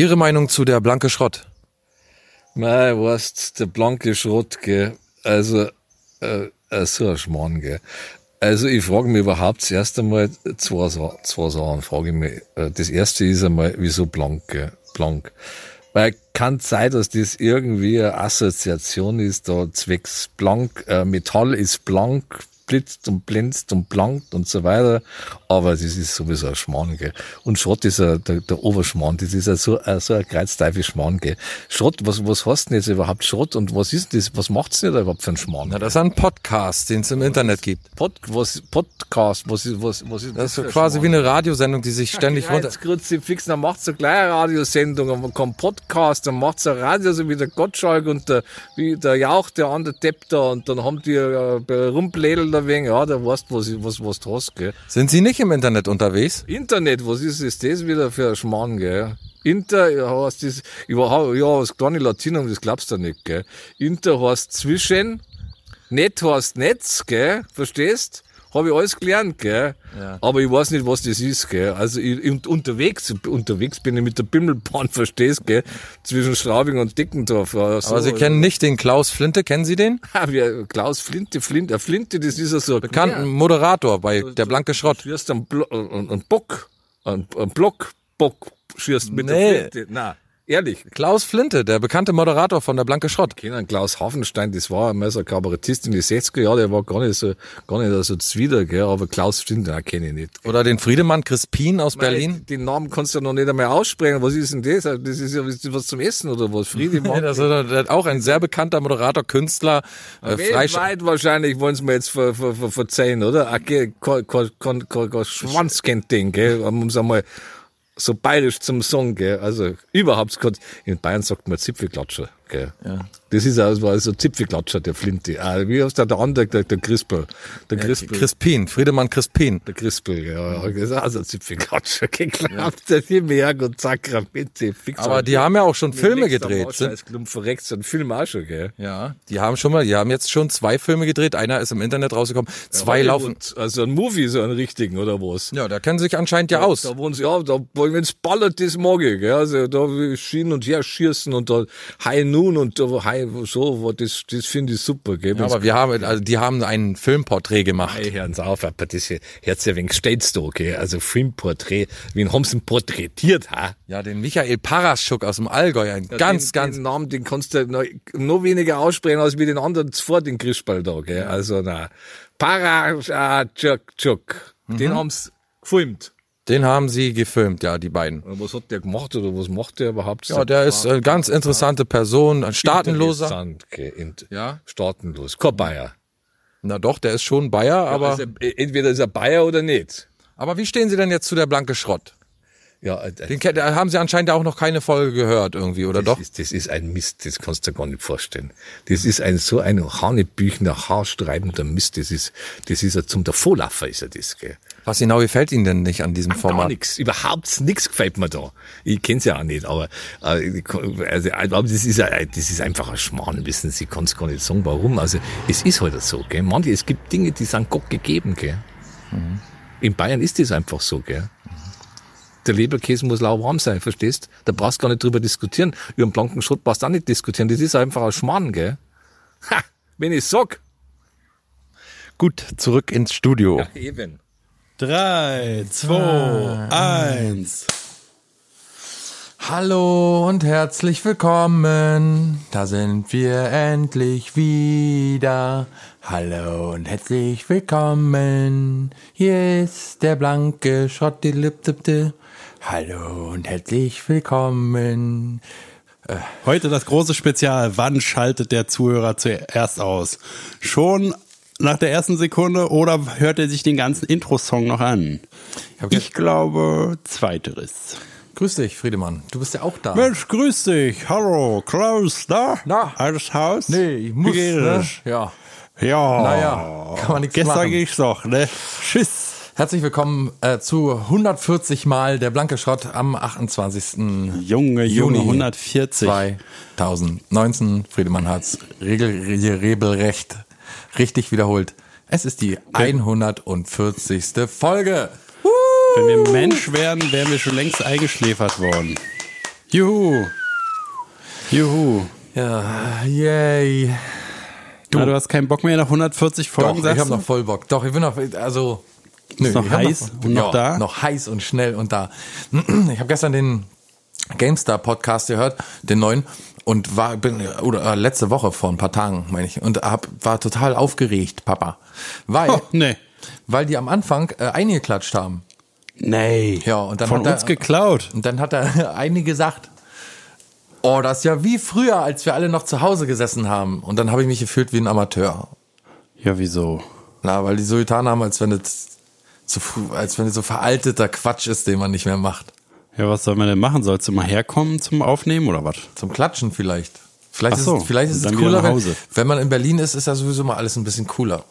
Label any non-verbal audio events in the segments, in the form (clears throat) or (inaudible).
Ihre Meinung zu der blanke Schrott? Mei, weißt, der blanke Schrott, gell. Also, äh, äh, so ein Schmarrn, gell. Also ich frage mich überhaupt zuerst einmal zwei, zwei Sachen, frage ich mich. Äh, Das erste ist einmal, wieso blank, gell? blank? Weil kann sein, dass das irgendwie eine Assoziation ist, da zwecks blank, äh, Metall ist blank, blitzt und blitzt und blankt und so weiter. Aber das ist sowieso ein Schmarrn, gell. Und Schrott ist ein, der, der Oberschmarrn, das ist ein so, ein, so ein kreuzteufel Schmarrn, gell. Schrott, was, was heißt denn jetzt überhaupt Schrott und was ist das, was macht's denn da überhaupt für ein Schmarrn? Na, das ist ein Podcast, den es im Internet gibt. Pod, was, Podcast, was ist, was, was ist Das ist so für ein quasi wie Schmarrn? eine Radiosendung, die sich ständig runter... Jetzt Kruzifix, dann macht's eine kleine Radiosendung, dann kommt Podcast, dann macht's ein Radio, so wie der Gottschalk und der, wie der Jauch, der andere Depp da, und dann haben die äh, rumplädelt ein wenig, ja, da weißt du, was, was, was du hast, gell. Sind Sie nicht im Internet unterwegs? Internet, was ist, ist das wieder für ein Schmarrn, gell? Inter, ja, heißt das, überhaupt, ja, das kleine Latinum, das glaubst du nicht, gell? Inter heißt zwischen, Net heißt Netz, gell? Verstehst? Habe ich alles gelernt, gell? Ja. Aber ich weiß nicht, was das ist, gell? Also ich, und unterwegs, unterwegs bin ich mit der Bimmelbahn, (laughs) verstehst, gell? Zwischen Straubing und Dickendorf. Ja, so. Aber Sie kennen nicht den Klaus Flinte, kennen Sie den? (laughs) Ah, wie Klaus Flinte, Flinte, Flinte, das ist ja so ein Bekannten Moderator bei Der blanke Schrott. schierst einen, Blo einen, Bock, einen, einen Block, Bock, schierst mit Nee. der Flinte. Na, ehrlich. Klaus Flinte, der bekannte Moderator von Der blanke Schrott. kennen Klaus Hafenstein, das war einmal so ein Kabarettist in die 60er Jahre, der war gar nicht so, gar nicht so zwider, gell, aber Klaus Flinte, den kenne ich nicht. Oder den Friedemann Crispin aus Berlin. Den Namen kannst du noch nicht einmal aussprechen. Was ist denn das? Das ist ja was zum Essen oder was? Friedemann? (laughs) das ist auch ein sehr bekannter Moderator, Künstler, äh, Weltweit wahrscheinlich wollen sie mir jetzt ver, ver, ver, verzeihen, oder? Kein Schwanz kennt den, gell? Um es einmal so bayerisch zum Song, gell? Also überhaupt, kein- in Bayern sagt man Zipfelklatscher, gell? Ja. Das ist also, war so Zipfelklatscher, der Flinte. Ah, wie heißt der, der andere, der, der Crispel? Der Crispel. Crispin, Friedemann Crispin. Der Crispel, ja, das ist also ein Zipfelklatscher, geklappt. Der viel mehr und Sakramente. Aber die haben ja auch schon Filme gedreht. Verreckt, so ein Film auch schon, gell? ja, die haben schon mal, die haben jetzt schon zwei Filme gedreht. Einer ist im Internet rausgekommen. Zwei laufen. Hollywood, Also ein Movie, so einen richtigen, oder was? Ja, da kennen sie sich anscheinend ja aus. Da wollen sie, ja, da wollen wir ins ballert, das mag ich, gell? Also da hin und her schießen und da High Noon und da High, so, das, das finde ich super, gell? Ja, aber wir haben, also die haben ein Filmporträt gemacht. Hey, hören Sie auf, aber das hier, hört's ja wegen steht's da, gell? Also Filmporträt, wen haben sie porträtiert, ha? Ja, den Michael Paraschuk aus dem Allgäu, ein ganz, den, ganz, Den Namen, den kannst du noch, noch weniger aussprechen als wie den anderen zuvor, den Christball da, gell? Also, na. Parachuk, Chuk. Mhm. Den haben's gefilmt. Den haben sie gefilmt, ja, die beiden. Was hat der gemacht oder was macht der überhaupt? Ja, der ist eine ganz interessante Person, ein staatenloser. Ja. Staatenlos. Kein Bayer. Na doch, der ist schon Bayer, aber, also, äh, entweder ist er Bayer oder nicht. aber wie stehen Sie denn jetzt zu der blanke Schrott? Ja, äh, Den da haben Sie anscheinend auch noch keine Folge gehört irgendwie, oder doch? Das ist, das ist ein Mist, das kannst du dir gar nicht vorstellen. Das ist ein so ein hanebüchender, haarstreibender Mist. Das ist, das ist ja zum Davonlaufen ist er das, gell. Was genau gefällt Ihnen denn nicht an diesem Gar Format? nichts, überhaupt nichts gefällt mir da. Ich kenn's ja auch nicht, aber äh, ich kann- also, aber das ist ein- das ist einfach ein Schmarrn, wissen Sie, ich kann's gar nicht sagen, warum. Also es ist halt so, gell. Manche, es gibt Dinge, die sind Gott gegeben, gell. In Bayern ist das einfach so, gell. Der Leberkäse muss lauwarm sein, verstehst? Da brauchst du gar nicht drüber diskutieren. Über den blanken Schrott brauchst du auch nicht diskutieren. Das ist einfach ein Schmarrn, gell. Ha, wenn ich sag. Gut, zurück ins Studio. Ja, eben. Drei, zwei, eins. Hallo und herzlich willkommen. Da sind wir endlich wieder. Hallo und herzlich willkommen. Hier ist der blanke Schrott. Hallo und herzlich willkommen. Heute das große Spezial. Wann schaltet der Zuhörer zuerst aus? Schon nach der ersten Sekunde oder hört er sich den ganzen Intro-Song noch an? hab Ich glaube, zweiteres. Grüß dich, Friedemann. Du bist ja auch da. Mensch, grüß dich. Hallo, Klaus, da? Na? Alles Haus? Nee, ich muss, Wie ne? Ja. Ja. Naja, kann man nichts Gestern machen. ging's doch, ne? Tschüss. Herzlich willkommen äh, zu 140 Mal der blanke Schrott am 28. Junge, Junge, Juni 140. 2019. Friedemann hat's regel, regelrecht richtig wiederholt. Es ist die 140. Folge. Wenn wir Mensch wären, wären wir schon längst eingeschläfert worden. Juhu. Juhu. Ja, yay. Du, du hast keinen Bock mehr nach 140 Folgen, Doch, ich habe noch voll Bock. Doch, ich bin noch, also. Nö, noch ich hab heiß und noch ja, da? Noch heiß und schnell und da. (clears throat) Ich habe gestern den GameStar Podcast gehört, den neuen, und war, bin, oder äh, letzte Woche vor ein paar Tagen, meine ich, und hab, war total aufgeregt, Papa. Weil, Oh, nee. weil die am Anfang äh, eingeklatscht haben. Nee. Ja, und dann Von hat er- uns geklaut. Und dann hat er (laughs) eine gesagt, oh, das ist ja wie früher, als wir alle noch zu Hause gesessen haben. Und dann habe ich mich gefühlt wie ein Amateur. Ja, wieso? Na, weil die so getan haben, als wenn es früh, als wenn es so veralteter Quatsch ist, den man nicht mehr macht. Ja, was soll man denn machen? Sollst du mal herkommen zum Aufnehmen oder was? Zum Klatschen vielleicht. Vielleicht so, ist, es- vielleicht ist es cooler, wenn, wenn man in Berlin ist, ist ja sowieso mal alles ein bisschen cooler.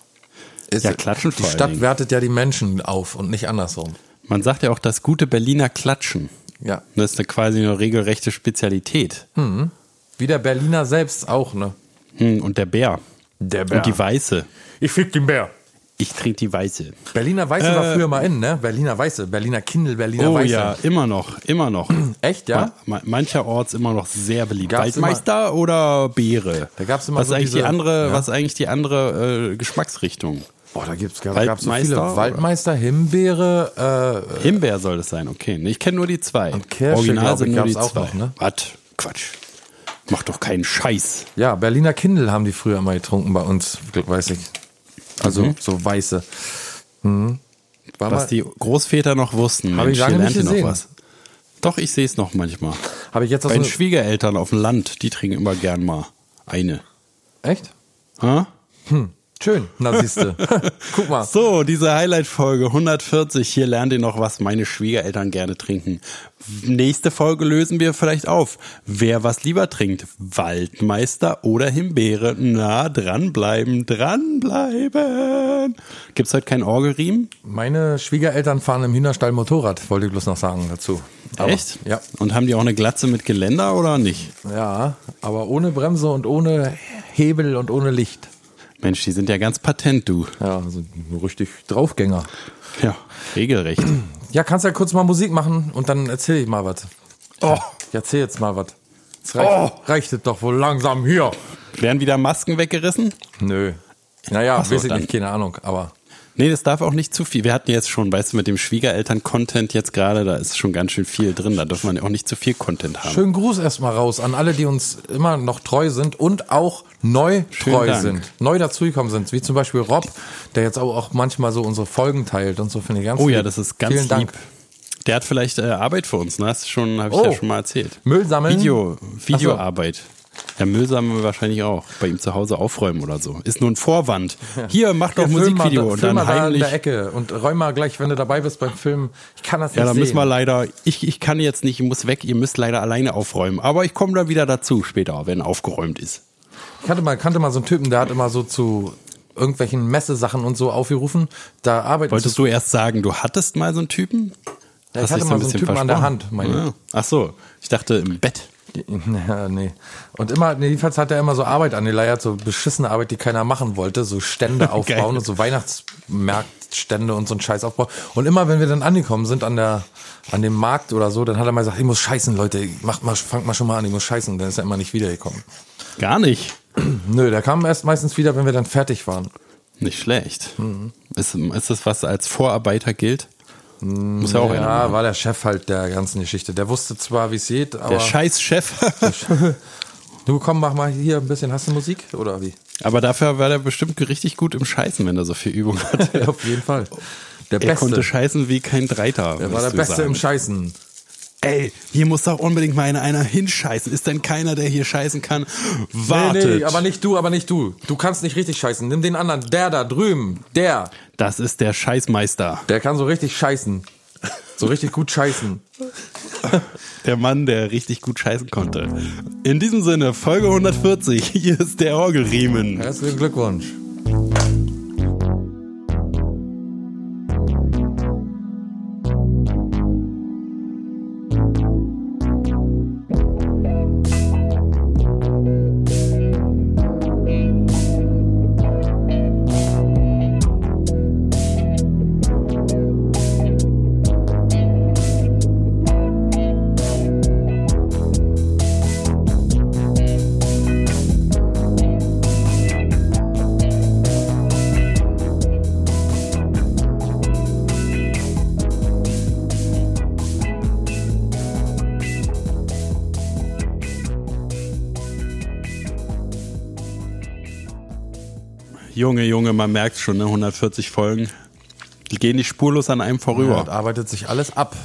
Ist, Ja, klatschen Die vor allen Stadt wertet ja die Menschen auf und nicht andersrum. Man sagt ja auch das gute Berliner Klatschen. Ja. Das ist eine quasi eine regelrechte Spezialität. Wie der Berliner selbst auch, ne? Hm, und der Bär. Der Und die Weiße. Ich fick den Bär. Ich trinke die Weiße. Berliner Weiße war früher mal in, ne? Berliner Weiße, Berliner Kindle, Berliner Äh. Oh Weiße. ja, immer noch, immer noch. (clears throat) Echt, ja? Ma- Mancherorts immer noch sehr beliebt. Gab's Waldmeister oder Beere? Da gab's immer was so eigentlich diese- die andere, ja. was ist eigentlich die andere äh, Geschmacksrichtung? Boah, da gibt's gab, gab's so Waldmeister, viele. Waldmeister, Himbeere, äh, Himbeer soll das sein, okay. Ich kenne nur die zwei. Und Kirsche, Original sind nur die zwei. noch, ne? Was? Quatsch. Mach doch keinen Scheiß. ja, Berliner Kindle haben die früher mal getrunken bei uns, weiß ich. Also so weiße. Mhm. War Was mal, die Großväter noch wussten. Hab Mensch, ich lange nicht gesehen. noch was. Doch, ich sehe es noch manchmal. habe ich jetzt Bei den so, Schwiegereltern auf dem Land, die trinken immer gern mal eine. Echt? Ha? Schön, na siehste. (laughs) Guck mal. So, diese Highlight-Folge 140. Hier lernt ihr noch, was meine Schwiegereltern gerne trinken. Nächste Folge lösen wir vielleicht auf. Wer was lieber trinkt, Waldmeister oder Himbeere. Na, dranbleiben, dranbleiben. Gibt's heute keinen Orgelriemen? Meine Schwiegereltern fahren im Hühnerstall Motorrad, wollte ich bloß noch sagen dazu. Aber, Echt? Ja. Und haben die auch eine Glatze mit Geländer oder nicht? Ja, aber ohne Bremse und ohne Hebel und ohne Licht. Mensch, die sind ja ganz patent, du. Ja, also nur richtig Draufgänger. Ja, regelrecht. Ja, kannst ja kurz mal Musik machen und dann erzähl ich mal was. Oh. Ich erzähl jetzt mal was. Es reicht, reicht es doch wohl langsam hier. Werden wieder Masken weggerissen? Nö. Naja, so, weiß ich nicht, keine Ahnung, aber Nee, das darf auch nicht zu viel. Wir hatten jetzt schon, weißt du, mit dem Schwiegereltern-Content jetzt gerade, da ist schon ganz schön viel drin. Da darf man auch nicht zu viel Content haben. schönen Gruß erstmal raus an alle, die uns immer noch treu sind und auch neu Schönen treu Dank. sind. Neu dazugekommen sind, wie zum Beispiel Rob, der jetzt auch, auch manchmal so unsere Folgen teilt und so, finde ich ganz Oh ja, das ist ganz Vielen lieb. Dank. Der hat vielleicht äh, Arbeit für uns, ne? Das schon, habe ich Oh. ja schon mal erzählt. Müll sammeln. Video, Videoarbeit. Ja, Müll sammeln wir wahrscheinlich auch. Bei ihm zu Hause aufräumen oder so. Ist nur ein Vorwand. Hier, mach doch film Musikvideo mal, und dann mal da in heimlich. der Ecke und räum mal gleich, wenn du dabei bist beim Film. Ich kann das nicht Ja, da müssen wir leider, ich, ich kann jetzt nicht, ich muss weg, ihr müsst leider alleine aufräumen. Aber ich komme da wieder dazu später, wenn aufgeräumt ist. Ich kannte mal, kannte mal so einen Typen, der hat immer so zu irgendwelchen Messesachen und so aufgerufen. Da arbeitet Wolltest du erst sagen, du hattest mal so einen Typen? Ja, ich hatte mal so einen Typen an der? Hand, meine ich. ja. Ach so, ich dachte im Bett. (laughs) Ja, nee. Und immer, nee, jedenfalls hat er immer so Arbeit angeleiert, so beschissene Arbeit, die keiner machen wollte, so Stände (laughs) aufbauen und so Weihnachtsmarktstände und so ein Scheiß aufbauen. Und immer, wenn wir dann angekommen sind an der, an dem Markt oder so, dann hat er mal gesagt, ich muss scheißen, Leute, macht mal, fangt mal schon mal an, ich muss scheißen. Dann ist er immer nicht wiedergekommen. Gar nicht. (clears throat) Nö, der kam erst meistens wieder, wenn wir dann fertig waren. Nicht schlecht. Mhm. Ist, ist das, was als Vorarbeiter gilt? Muss ja auch Ja, machen. war der Chef halt der ganzen Geschichte. Der wusste zwar, wie es geht, aber Der Scheißchef. (laughs) du komm, mach mal hier ein bisschen, hast du Musik oder wie? Aber dafür war der bestimmt richtig gut im Scheißen, wenn er so viel Übung (laughs) hat. Ja, auf jeden Fall. Der Er Beste. konnte scheißen wie kein Dreiter. der war der Beste im Scheißen. Ey, hier muss doch unbedingt mal einer, einer hinscheißen. Ist denn keiner, der hier scheißen kann? Wartet. Nee, nee, aber nicht du, aber nicht du. Du kannst nicht richtig scheißen. Nimm den anderen. Der da drüben. Der. Das ist der Scheißmeister. Der kann so richtig scheißen. So richtig gut scheißen. (laughs) Der Mann, der richtig gut scheißen konnte. In diesem Sinne, Folge 140. Hier ist der Orgelriemen. Herzlichen Glückwunsch. Junge, man merkt schon, ne? 140 Folgen. Die gehen nicht spurlos an einem vorüber. Ja, arbeitet sich alles ab,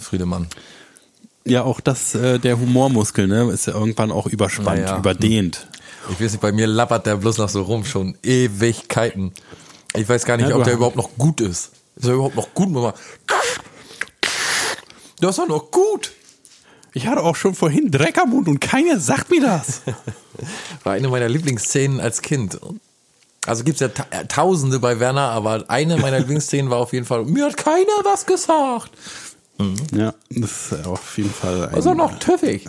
Friedemann. Ja, auch das, äh, der Humormuskel, ne, ist ja irgendwann auch überspannt, Naja. überdehnt. Ich weiß nicht, bei mir lappert der bloß noch so rum, schon Ewigkeiten. Ich weiß gar nicht, Ja, ob der überhaupt noch gut ist. Ist er überhaupt noch gut? Mama? Der ist doch noch gut. Ich hatte auch schon vorhin Dreck am Mund und keiner sagt mir das. (laughs) War eine meiner Lieblingsszenen als Kind. Also gibt's ja ta äh, tausende bei Werner, aber eine meiner (laughs) Lieblingsszenen war auf jeden Fall, mir hat keiner was gesagt. ja, das ist auf jeden Fall Also eine noch tüffig.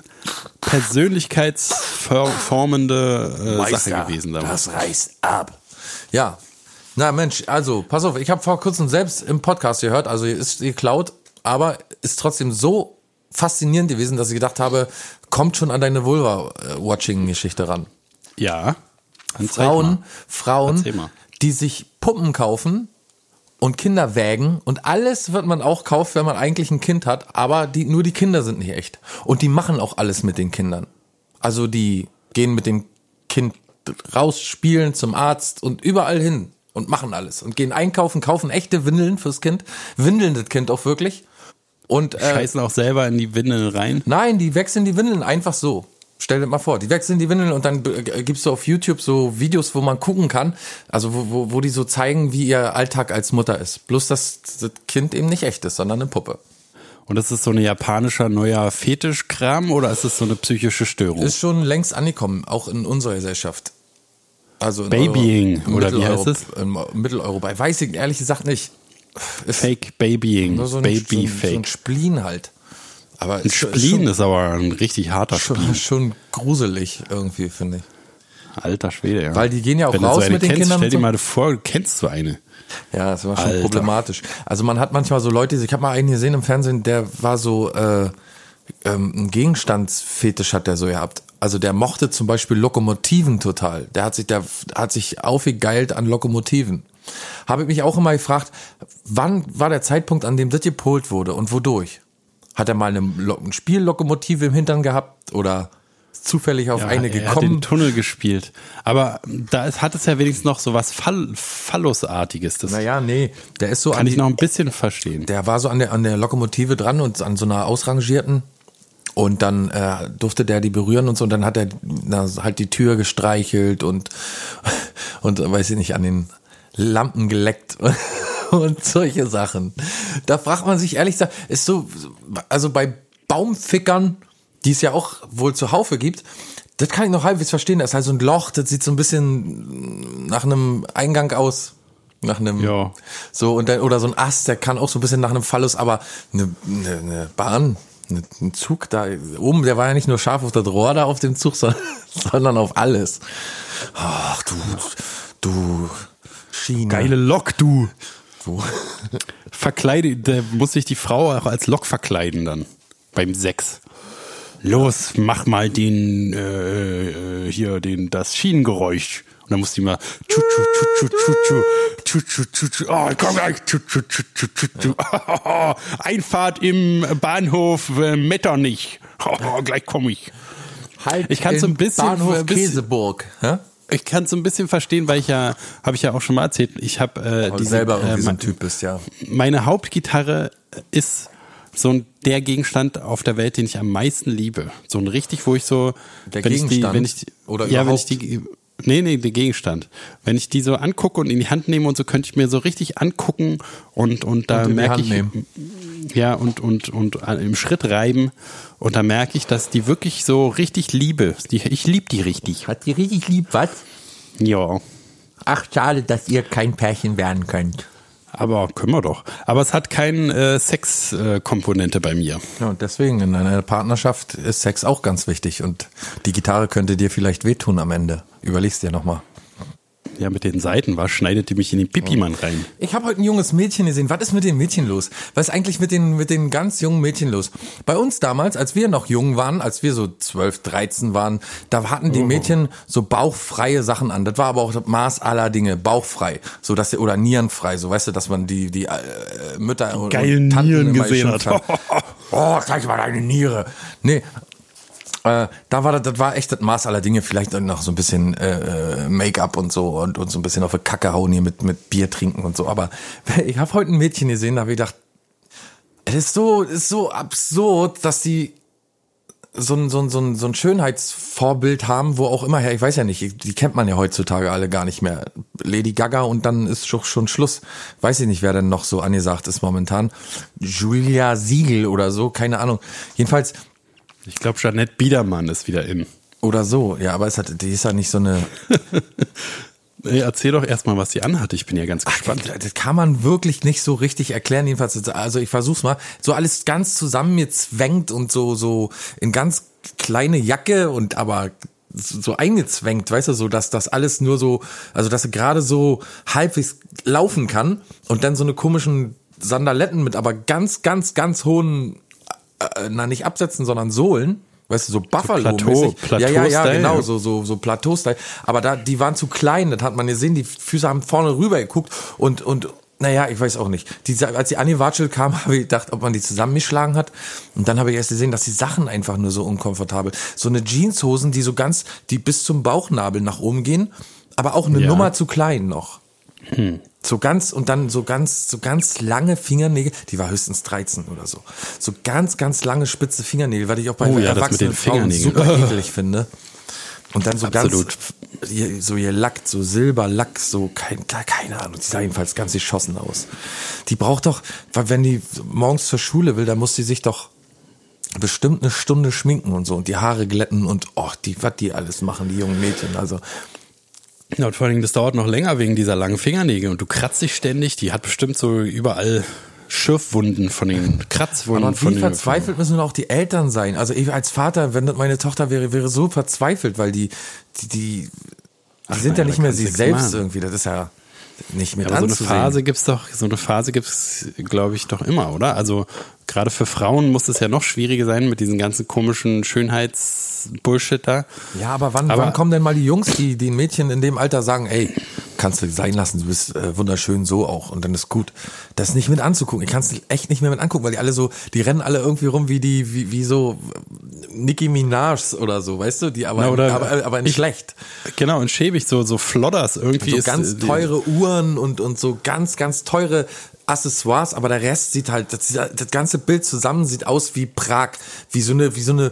persönlichkeitsformende äh, Sache gewesen damals. Das reißt ab. Ja. Na Mensch, also pass auf, ich habe vor kurzem selbst im Podcast gehört, also ist geklaut, aber ist trotzdem so faszinierend gewesen, dass ich gedacht habe, kommt schon an deine Vulva-Watching-Geschichte ran. Ja. Zeig Frauen, mal. Frauen, Erzähl die sich Puppen kaufen und Kinder wägen und alles wird man auch kaufen, wenn man eigentlich ein Kind hat, aber die, nur die Kinder sind nicht echt. Und die machen auch alles mit den Kindern. Also die gehen mit dem Kind raus, spielen zum Arzt und überall hin und machen alles und gehen einkaufen, kaufen echte Windeln fürs Kind, windeln das Kind auch wirklich. Und äh, Scheißen auch selber in die Windeln rein. Nein, die wechseln die Windeln einfach so. Stell dir mal vor, die wechseln die Windeln und dann äh, gibst du auf YouTube so Videos, wo man gucken kann, also wo, wo, wo die so zeigen, wie ihr Alltag als Mutter ist. Bloß, dass das Kind eben nicht echt ist, sondern eine Puppe. Und das ist so ein japanischer neuer Fetischkram oder ist es so eine psychische Störung? Ist schon längst angekommen, auch in unserer Gesellschaft. Also in Babying, Euro- oder wie heißt Mitteleuropa- In Mitteleuropa. Weiß ich ehrlich gesagt nicht. Ist Fake Babying, so ein, Baby so ein, so Fake. ein Spleen halt. Aber Ein Spleen ist aber ein richtig harter schon, Spleen. schon gruselig irgendwie, finde ich. Alter Schwede, ja. Weil die gehen ja auch Wenn du raus so mit den kennst, Kindern Stell dir mal vor, du kennst so eine. Ja, das war schon Alter. problematisch. Also man hat manchmal so Leute, ich habe mal einen gesehen im Fernsehen, der war so äh, ähm, ein Gegenstandsfetisch hat der so gehabt. Also der mochte zum Beispiel Lokomotiven total. Der hat sich, der hat sich aufgegeilt an Lokomotiven. Habe ich mich auch immer gefragt, wann war der Zeitpunkt, an dem das gepolt wurde und wodurch? Hat er mal eine, Lo- Spiellokomotive im Hintern gehabt oder zufällig auf Ja, eine er hat den gekommen? Tunnel gespielt. Aber da ist, hat es ja wenigstens noch so was Fall, Phallusartiges. Das Naja, nee, der ist so kann an ich die, noch ein bisschen verstehen. der war so an der, an der Lokomotive dran und an so einer ausrangierten. Und dann äh, durfte der die berühren und so. Und dann hat er na, halt die Tür gestreichelt und, (laughs) und weiß ich nicht, an den Lampen geleckt (laughs) und solche Sachen. Da fragt man sich ehrlich gesagt, ist so, also bei Baumfickern, die es ja auch wohl zuhaufe gibt, das kann ich noch halbwegs verstehen. Das ist halt so ein Loch, das sieht so ein bisschen nach einem Eingang aus. Nach einem, Ja. so, und dann, oder so ein Ast, der kann auch so ein bisschen nach einem Phallus, aber eine, eine, eine Bahn, ein Zug da oben, der war ja nicht nur scharf auf das Rohr da auf dem Zug, sondern, (laughs) sondern auf alles. Ach, du, du, Schiene. Geile Lok, du. Du. Verkleide, da muss sich die Frau auch als Lok verkleiden dann. Beim Sex. Los, mach mal den, äh, äh, hier, den, das Schienengeräusch. Und dann muss die mal, tschu, tschu, tschu, tschu, tschu, tschu, tschu, tschu, tschu, oh, komm gleich, tschu, tschu, tschu, tschu, tschu, tschu. Einfahrt im Bahnhof äh, Metternich. Oh, gleich komme ich. Halt Ich kann so ein in bisschen- Bahnhof Käseburg. Hä? Ich kann es so ein bisschen verstehen, weil ich ja, habe ich ja auch schon mal erzählt, ich habe äh, diese, selber irgendwie äh, so ein Typ bist, ja. meine Hauptgitarre ist so ein, der Gegenstand auf der Welt, den ich am meisten liebe. So ein richtig, wo ich so, Der wenn ich die, Gegenstand? wenn ich die, Oder ja, wenn ich die, nee, nee, der Gegenstand. Wenn ich die so angucke und in die Hand nehme und so, könnte ich mir so richtig angucken und, und da merke ich, nehmen. Ja, und, und, und an- im Schritt reiben und da merke ich, dass die wirklich so richtig liebe. Ich liebe die richtig. Hat die richtig lieb, was? Ja. Ach, schade, dass ihr kein Pärchen werden könnt. Aber können wir doch. Aber es hat keine äh, Sex-Komponente bei mir. Ja, und deswegen in einer Partnerschaft ist Sex auch ganz wichtig und die Gitarre könnte dir vielleicht wehtun am Ende. Überlegst dir nochmal. Ja, mit den Seiten, was schneidet die mich in den Pipimann rein? Ich habe heute ein junges Mädchen gesehen. Was ist mit den Mädchen los? Was ist eigentlich mit den, mit den ganz jungen Mädchen los? Bei uns damals, als wir noch jung waren, als wir so 12, 13 waren, da hatten die Mädchen so bauchfreie Sachen an. Das war aber auch das Maß aller Dinge, bauchfrei. So dass sie, oder nierenfrei, so weißt du, dass man die, die äh, Mütter und, geilen und Tanten Nieren gesehen hat. (laughs) oh, zeig mal deine Niere. Nee, Äh, da war das, das war echt das Maß aller Dinge, vielleicht noch so ein bisschen äh, äh, Make-up und so und, und so ein bisschen auf die Kacke hauen hier mit, mit Bier trinken und so. Aber (laughs) ich habe heute ein Mädchen gesehen, da habe ich gedacht, es ist so, es ist so absurd, dass die so ein, so ein, so ein, so ein Schönheitsvorbild haben, wo auch immer her, ich weiß ja nicht, die kennt man ja heutzutage alle gar nicht mehr. Lady Gaga und dann ist schon, schon Schluss. Weiß ich nicht, wer denn noch so angesagt ist momentan. Julia Siegel oder so, keine Ahnung. Jedenfalls. Ich glaube, Jeanette Biedermann ist wieder in. Oder so, ja, aber es hat, die ist ja nicht so eine. (laughs) Erzähl doch erstmal, was die anhat. Ich bin ja ganz gespannt. Ach, das kann man wirklich nicht so richtig erklären. Jedenfalls, also ich versuch's mal. So alles ganz zusammen mir zwängt und so, so in ganz kleine Jacke und aber so eingezwängt, weißt du, so dass das alles nur so, also dass er gerade so halbwegs laufen kann und dann so eine komischen Sandaletten mit aber ganz, ganz, ganz hohen, äh, na nicht Absätzen, sondern Sohlen weißt du, so Buffalo so Plateau, Ja, ja, ja, genau, so so so Plateau-Style. Aber da die waren zu klein, das hat man gesehen. Die Füße haben vorne rüber geguckt und und naja, ich weiß auch nicht. Die, als die Annie Watschel kam, (laughs) habe ich gedacht, ob man die zusammengeschlagen hat. Und dann habe ich erst gesehen, dass die Sachen einfach nur so unkomfortabel. So eine Jeanshosen, die so ganz, die bis zum Bauchnabel nach oben gehen, aber auch eine Ja. Nummer zu klein noch. So ganz und dann so ganz, so ganz lange Fingernägel, die war höchstens 13 oder so. So ganz, ganz lange spitze Fingernägel, weil ich auch bei Oh ja, erwachsenen Frauen super (laughs) eklig finde. Und dann so Absolut. ganz, so ihr Lack, so Silberlack, so kein, keine Ahnung, die sah jedenfalls ganz geschossen aus. Die braucht doch, wenn die morgens zur Schule will, dann muss sie sich doch bestimmt eine Stunde schminken und so und die Haare glätten und oh, die, was die alles machen, die jungen Mädchen, also. Ja, und vor allen Dingen, das dauert noch länger wegen dieser langen Fingernägel und du kratzt dich ständig. Die hat bestimmt so überall Schürfwunden von den Kratzwunden. Aber von wie den, verzweifelt müssen auch die Eltern sein? Also ich als Vater, wenn das meine Tochter wäre, wäre so verzweifelt, weil die, die, die, die sind ja nicht mehr sie selbst machen. irgendwie. Das ist ja nicht mit Aber so eine. Phase gibt's doch, so eine Phase gibt's, glaube ich, doch immer, oder? Also gerade für Frauen muss es ja noch schwieriger sein mit diesen ganzen komischen Schönheitsbullshit da. Ja, aber wann, Aber- wann kommen denn mal die Jungs, die den Mädchen in dem Alter sagen, ey, kannst du sein lassen, du bist äh, wunderschön so auch und dann ist gut. Das nicht mit anzugucken. Ich kann es echt nicht mehr mit angucken, weil die alle so, die rennen alle irgendwie rum wie die, wie, wie so äh, Nicki Minaj oder so, weißt du, die aber, Na, oder- aber, aber in ich- schlecht. Genau, und schäbig, so, so Flodders irgendwie. so ist, ganz äh, teure Uhren und, und so ganz, ganz teure Accessoires, aber der Rest sieht halt, das, das ganze Bild zusammen sieht aus wie Prag, wie so eine, wie so eine,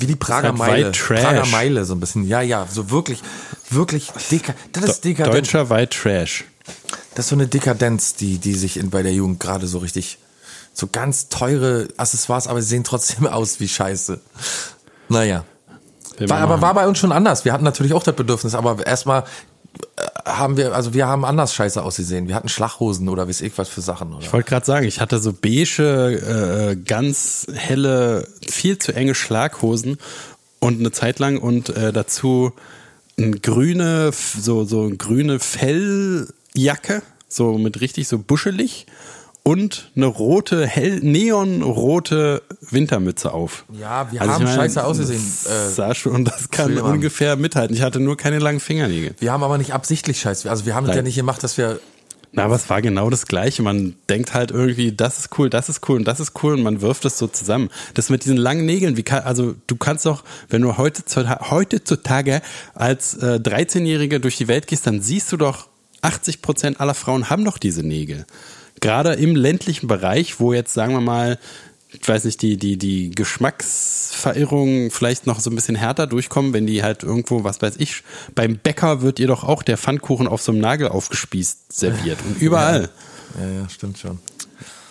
wie die Prager halt Meile. White Trash. Prager Meile, so ein bisschen. Ja, ja, so wirklich, wirklich deka das ist Dekadenz. Deutscher White Trash. Das ist so eine Dekadenz, die, die sich in, bei der Jugend gerade so richtig, so ganz teure Accessoires, aber sie sehen trotzdem (laughs) aus wie Scheiße. Naja. War, aber war bei uns schon anders. Wir hatten natürlich auch das Bedürfnis, aber erstmal haben wir, also wir haben anders scheiße ausgesehen. Wir hatten Schlachhosen oder weiß ich was für Sachen. Oder? Ich wollte gerade sagen, ich hatte so beige, äh, ganz helle, viel zu enge Schlaghosen und eine Zeit lang und äh, dazu ein grüne, so, so eine grüne Felljacke, so mit richtig so buschelig und eine rote, hell, neonrote Wintermütze auf. Ja, wir Also haben meine, scheiße ausgesehen. Das Äh, sah schon, das kann Schildermann. ungefähr mithalten. Ich hatte nur keine langen Fingernägel. wir haben aber nicht absichtlich scheiße. Also wir haben es ja nicht gemacht, dass wir Na, aber es war genau das Gleiche. Man denkt halt irgendwie, das ist cool, das ist cool und das ist cool und man wirft es so zusammen. Das mit diesen langen Nägeln, wie kann, also du kannst doch, wenn du heute, heutzutage als äh, 13-Jährige durch die Welt gehst, dann siehst du doch, 80 Prozent aller Frauen haben doch diese Nägel. Gerade im ländlichen Bereich, wo jetzt, sagen wir mal, ich weiß nicht, die, die, die Geschmacksverirrungen vielleicht noch so ein bisschen härter durchkommen, wenn die halt irgendwo, was weiß ich, beim Bäcker wird ihr doch auch der Pfannkuchen auf so einem Nagel aufgespießt serviert. Und überall. Ja, ja, stimmt schon.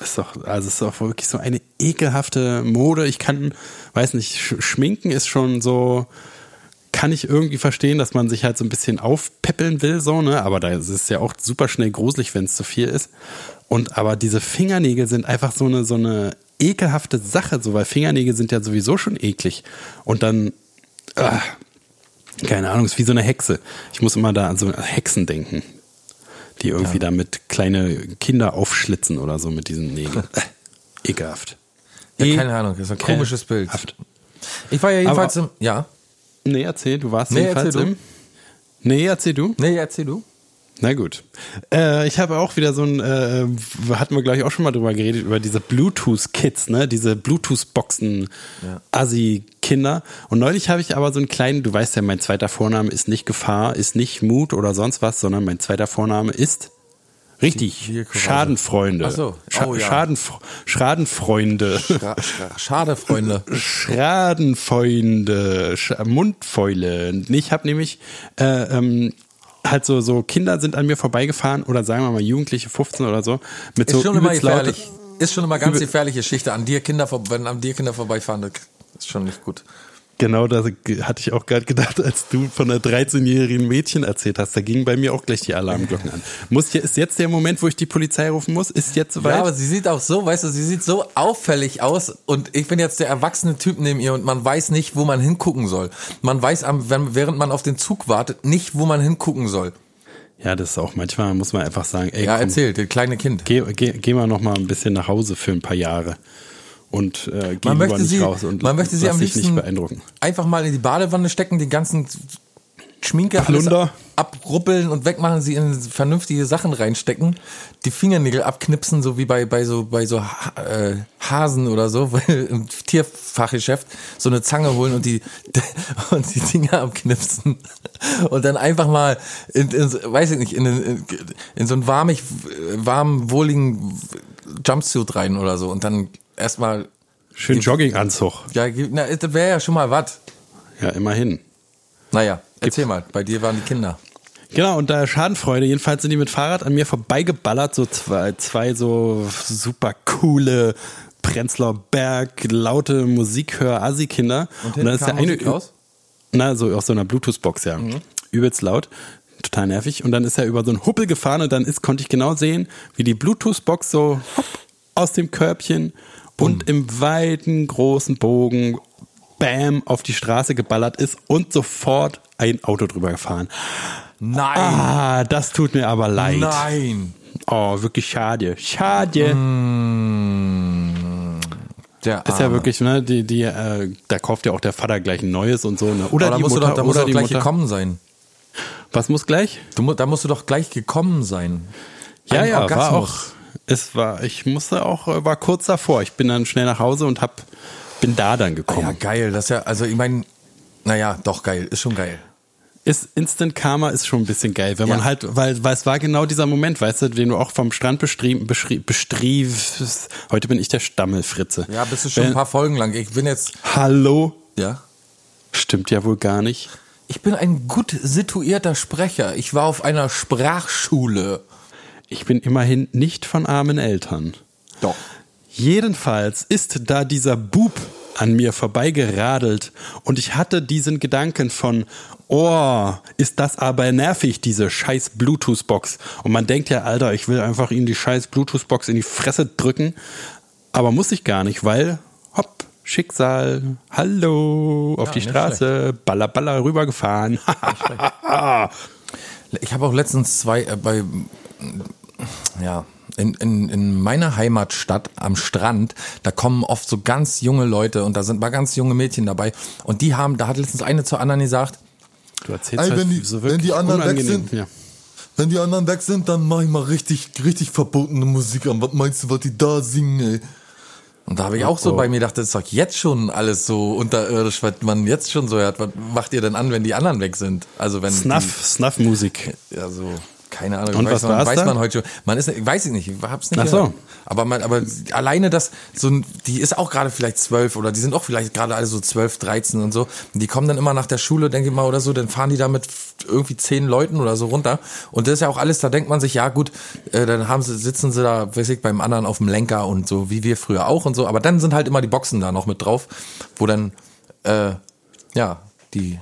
Ist doch, also ist doch wirklich so eine ekelhafte Mode. Ich kann, weiß nicht, Sch- Schminken ist schon so, kann ich irgendwie verstehen, dass man sich halt so ein bisschen aufpeppeln will, so, ne? Aber da ist es ja auch super schnell gruselig, wenn es zu viel ist. Und aber diese Fingernägel sind einfach so eine, so eine ekelhafte Sache, so, weil Fingernägel sind ja sowieso schon eklig. Und dann, ah, keine Ahnung, ist wie so eine Hexe. Ich muss immer da an so Hexen denken, die irgendwie Ja. damit kleine Kinder aufschlitzen oder so mit diesen Nägeln. (laughs) Ekelhaft. Ja, keine Ahnung, das ist ein komisches Bild. Ich war ja jedenfalls Aber- im, ja. Nee, erzähl, du warst Nee, jedenfalls erzähl du. im. Nee, erzähl du. Nee, erzähl du. Na gut. Äh, ich habe auch wieder so ein, äh, hatten wir gleich auch schon mal drüber geredet, über diese Bluetooth-Kids, ne? Diese Bluetooth-Boxen, Ja. Assi-Kinder. Und neulich habe ich aber so einen kleinen, du weißt ja, mein zweiter Vorname ist nicht Gefahr, ist nicht Mut oder sonst was, sondern mein zweiter Vorname ist richtig. Schadenfreunde. Ach so. Oh ja. Schadenf Schadenfreunde. Schra schra schade, Freunde. Schradenfreunde, Sch Mundfäule. Ich habe nämlich äh, ähm, halt so, so Kinder sind an mir vorbeigefahren oder sagen wir mal Jugendliche 15 oder so mit Ist so schon immer laute- gefährlich. Ist schon immer ganz gefährliche Geschichte. An dir Kinder, wenn an dir Kinder vorbeifahren, das ist schon nicht gut. Genau, das hatte ich auch gerade gedacht, als du von einer 13-jährigen Mädchen erzählt hast. Da gingen bei mir auch gleich die Alarmglocken an. Muss hier, ist jetzt der Moment, wo ich die Polizei rufen muss? Ist jetzt soweit? Ja, aber sie sieht auch so, weißt du, sie sieht so auffällig aus und ich bin jetzt der erwachsene Typ neben ihr und man weiß nicht, wo man hingucken soll. Man weiß, während man auf den Zug wartet, nicht, wo man hingucken soll. ja, das ist auch manchmal, muss man einfach sagen, ey, Ja, komm, erzähl, das kleine Kind. geh, geh, geh mal noch mal ein bisschen nach Hause für ein paar Jahre und äh, geh Man möchte sie, raus und man möchte sie am liebsten nicht beeindrucken. einfach mal in die Badewanne stecken, die ganzen Schminke Plunder. abruppeln und wegmachen, sie in vernünftige Sachen reinstecken, die Fingernägel abknipsen, so wie bei, bei so, bei so äh, Hasen oder so, (laughs) weil im Tierfachgeschäft so eine Zange holen und die, (laughs) und die Dinger abknipsen und dann einfach mal in, in weiß ich nicht, in, in, in so einen warmig, warmen, wohligen Jumpsuit rein oder so und dann erstmal, Schön Jogginganzug. ja, na, das wäre ja schon mal was. Ja, immerhin. Naja, erzähl mal, bei dir waren die Kinder. Genau, und da Schadenfreude, jedenfalls sind die mit Fahrrad an mir vorbeigeballert, so zwei, zwei so super coole Prenzlauer Berg, laute Musikhör-Assi-Kinder. Und, hinten kam Musik raus? Na, so aus so einer Bluetooth-Box, ja. Übelst laut. Total nervig. Und dann ist er über so einen Huppel gefahren und dann ist, konnte ich genau sehen, wie die Bluetooth-Box so hopp, aus dem Körbchen und im weiten, großen Bogen bam auf die Straße geballert ist und sofort ein Auto drüber gefahren. Nein! Ah, das tut mir aber leid. Nein! Oh, wirklich schade. Schade. Der Ist ja wirklich, ne, die, die, äh, da kauft ja auch der Vater gleich ein neues und so, ne? Oder Aber da die musst Mutter, du doch, da musst oder die gleich Mutter. gekommen sein. Was muss gleich? Du, da musst du doch gleich gekommen sein. Ja, Ein ja, war Orgasmus. auch, es war, ich musste auch, äh, war kurz davor. Ich bin dann schnell nach Hause und hab, bin da dann Ja, gekommen. geil. Das ist ja, also ich meine, naja, doch geil, ist schon geil. Ist Instant Karma ist schon ein bisschen geil, wenn Ja. man halt, weil, weil es war genau dieser Moment, weißt du, den du auch vom Strand beschrieben, beschrie, bestriebst. Heute bin ich der Stammelfritze. Ja, bist du schon Wenn- ein paar Folgen lang. Ich bin jetzt, Hallo? ja. Stimmt ja wohl gar nicht. Ich bin ein gut situierter Sprecher. Ich war auf einer Sprachschule. Ich bin immerhin nicht von armen Eltern. Doch. Jedenfalls ist da dieser Bub an mir vorbeigeradelt und ich hatte diesen Gedanken von, oh, ist das aber nervig, diese scheiß Bluetooth-Box. Und man denkt ja, Alter, ich will einfach ihm die scheiß Bluetooth-Box in die Fresse drücken, aber muss ich gar nicht, weil, hopp, Schicksal, hallo, auf Ja, die Straße, baller, baller rübergefahren. (laughs) Ich habe auch letztens zwei äh, bei ja in, in, in meiner Heimatstadt am Strand, da kommen oft so ganz junge Leute und da sind mal ganz junge Mädchen dabei und die haben, da hat letztens eine zur anderen gesagt, Du erzählst Ey, wenn halt die- so wenn die anderen weg sind, Ja. Wenn die anderen weg sind, dann mach ich mal richtig, richtig verbotene Musik an. Was meinst du, was die da singen, ey? und da habe ich auch so Oh. bei mir gedacht, das ist doch jetzt schon alles so unterirdisch, was man jetzt schon so hört. Was macht ihr denn an, wenn die anderen weg sind? Also wenn Snuff, Snuff-Musik. Ja so keine Ahnung, Und weiß, was man, war's weiß da? man heute schon. Man ist, weiß ich nicht, ich hab's nicht Ach so. Aber man, aber alleine das, so ein, die ist auch gerade vielleicht zwölf oder die sind auch vielleicht gerade alle so zwölf, dreizehn und so. Und die kommen dann immer nach der Schule, denke ich mal, oder so, dann fahren die da mit irgendwie zehn Leuten oder so runter. Und das ist ja auch alles, da denkt man sich, ja gut, äh, dann haben sie, sitzen sie da, weiß ich, beim anderen auf dem Lenker und so, wie wir früher auch und so. Aber dann sind halt immer die Boxen da noch mit drauf, wo dann, äh, ja, die